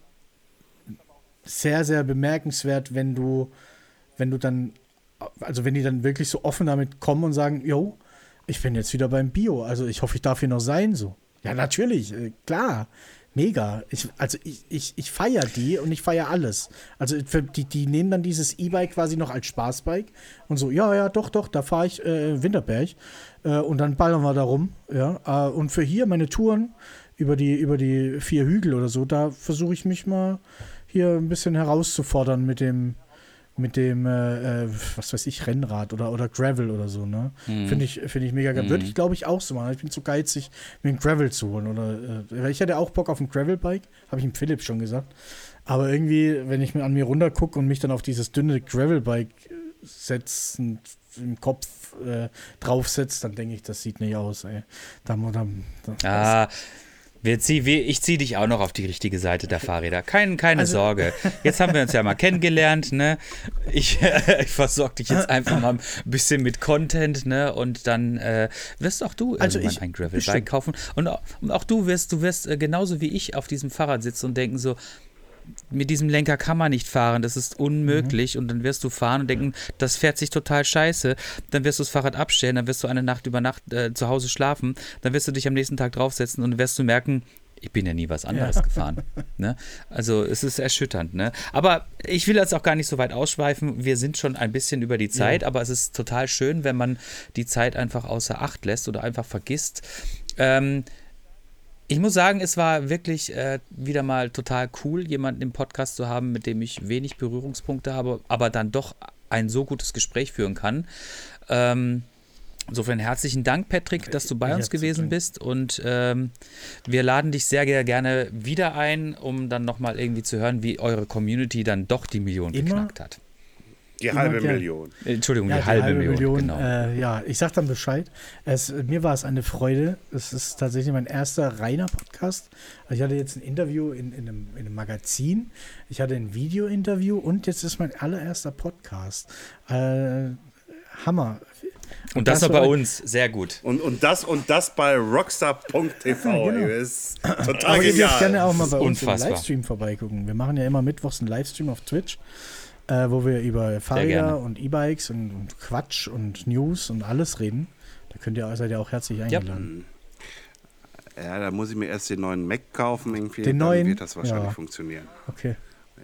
sehr, sehr bemerkenswert, wenn du, wenn du dann, also wenn die dann wirklich so offen damit kommen und sagen, yo, ich bin jetzt wieder beim Bio, also ich hoffe, ich darf hier noch sein, so. Ja, natürlich, äh, klar mega. Ich, also ich, ich, ich feiere die und ich feiere alles. Also die, die nehmen dann dieses E-Bike quasi noch als Spaßbike und so, ja, ja, doch, doch, da fahre ich äh, Winterberg äh, und dann ballern wir da rum. Ja, äh, und für hier meine Touren über die, über die vier Hügel oder so, da versuche ich mich mal hier ein bisschen herauszufordern mit dem, mit dem, äh, äh, was weiß ich, Rennrad oder, oder Gravel oder so, ne? Mhm. Finde ich, find ich mega geil. Mhm. Würde ich, glaube ich, auch so machen. Ich bin zu geizig, mir ein Gravel zu holen. Oder, äh, ich hätte auch Bock auf ein Gravel-Bike, habe ich dem Philipp schon gesagt. Aber irgendwie, wenn ich mir an mir runter gucke und mich dann auf dieses dünne Gravel-Bike setzen, im Kopf äh, draufsetzt, dann denke ich, das sieht nicht aus, ey. Da, da, da, ah, wir zieh, wir, ich ziehe dich auch noch auf die richtige Seite der Fahrräder. Kein, keine also, Sorge. Jetzt haben wir uns ja mal kennengelernt, ne? Ich, ich versorge dich jetzt einfach mal ein bisschen mit Content, ne? Und dann äh, wirst auch du also irgendwann ich, ein Gravelbike kaufen. Und auch, und auch, du wirst, du wirst äh, genauso wie ich auf diesem Fahrrad sitzen und denken so, mit diesem Lenker kann man nicht fahren, das ist unmöglich. Mhm. Und dann wirst du fahren und denken, das fährt sich total scheiße. Dann wirst du das Fahrrad abstellen, dann wirst du eine Nacht über Nacht äh, zu Hause schlafen, dann wirst du dich am nächsten Tag draufsetzen und wirst du merken, ich bin ja nie was anderes ja. gefahren. Ne? Also es ist erschütternd. Ne? Aber ich will jetzt auch gar nicht so weit ausschweifen. Wir sind schon ein bisschen über die Zeit, ja. aber es ist total schön, wenn man die Zeit einfach außer Acht lässt oder einfach vergisst. Ähm, Ich muss sagen, es war wirklich äh, wieder mal total cool, jemanden im Podcast zu haben, mit dem ich wenig Berührungspunkte habe, aber dann doch ein so gutes Gespräch führen kann. Ähm, insofern herzlichen Dank, Patrick, dass du bei uns gewesen bist und ähm, wir laden dich sehr, sehr gerne wieder ein, um dann nochmal irgendwie zu hören, wie eure Community dann doch die Million Immer? geknackt hat. Die halbe Million. Entschuldigung, Ja, die halbe, Million. genau. äh, ja, ich sag dann Bescheid. Es, mir war es eine Freude. Es ist tatsächlich mein erster reiner Podcast. Also ich hatte jetzt ein Interview in, in, einem, in einem Magazin. Ich hatte ein Video-Interview und jetzt ist mein allererster Podcast. Äh, Hammer. und das, noch war bei uns, sehr gut. Und, und, das, und das bei rockstar.tv. Ja, genau. ist total Aber ihr dürft gerne genial. auch mal bei uns im unfassbar. Livestream vorbeigucken. Wir machen ja immer mittwochs einen Livestream auf Twitch, äh, wo wir über. Fahrräder und E-Bikes und, und Quatsch und News und alles reden. Da könnt ihr, seid ihr auch herzlich eingeladen. Ja, da muss ich mir erst den neuen Mac kaufen irgendwie. Den dann neuen? wird das wahrscheinlich Ja. funktionieren. Okay.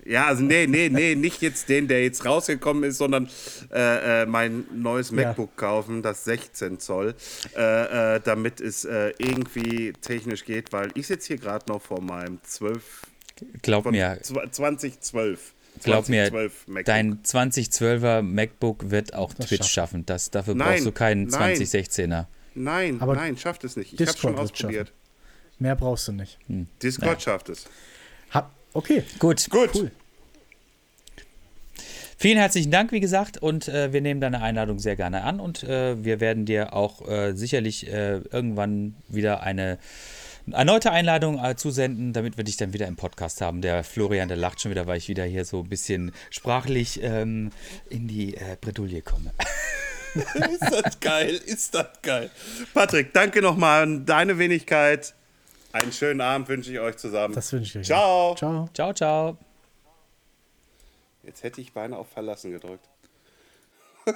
Ja, also nee, nee, nee, nicht jetzt den, der jetzt rausgekommen ist, sondern äh, äh, mein neues Ja. MacBook kaufen, das 16 Zoll, äh, äh, damit es äh, irgendwie technisch geht, weil ich sitze hier gerade noch vor meinem 12 Glaub mir, zw- 2012. glaub mir, 2012 MacBook. dein 2012er MacBook wird auch Das Twitch schafft. schaffen. Das, dafür Nein, brauchst du keinen nein. 2016er. Nein, Aber nein, schafft es nicht. Ich habe schon ausprobiert. Mehr brauchst du nicht. Discord schafft es. Ha okay. Gut. Gut. Cool. Vielen herzlichen Dank, wie gesagt, und äh, wir nehmen deine Einladung sehr gerne an und äh, wir werden dir auch äh, sicherlich äh, irgendwann wieder eine erneute Einladung äh, zusenden, damit wir dich dann wieder im Podcast haben. Der Florian, der lacht schon wieder, weil ich wieder hier so ein bisschen sprachlich ähm, in die äh, Bredouille komme. ist das geil, ist das geil. Patrick, danke nochmal an deine Wenigkeit. Einen schönen Abend wünsche ich euch zusammen. Das wünsche ich euch. Ciao. Ciao. Ciao, ciao. Jetzt hätte ich beinahe auf Verlassen gedrückt.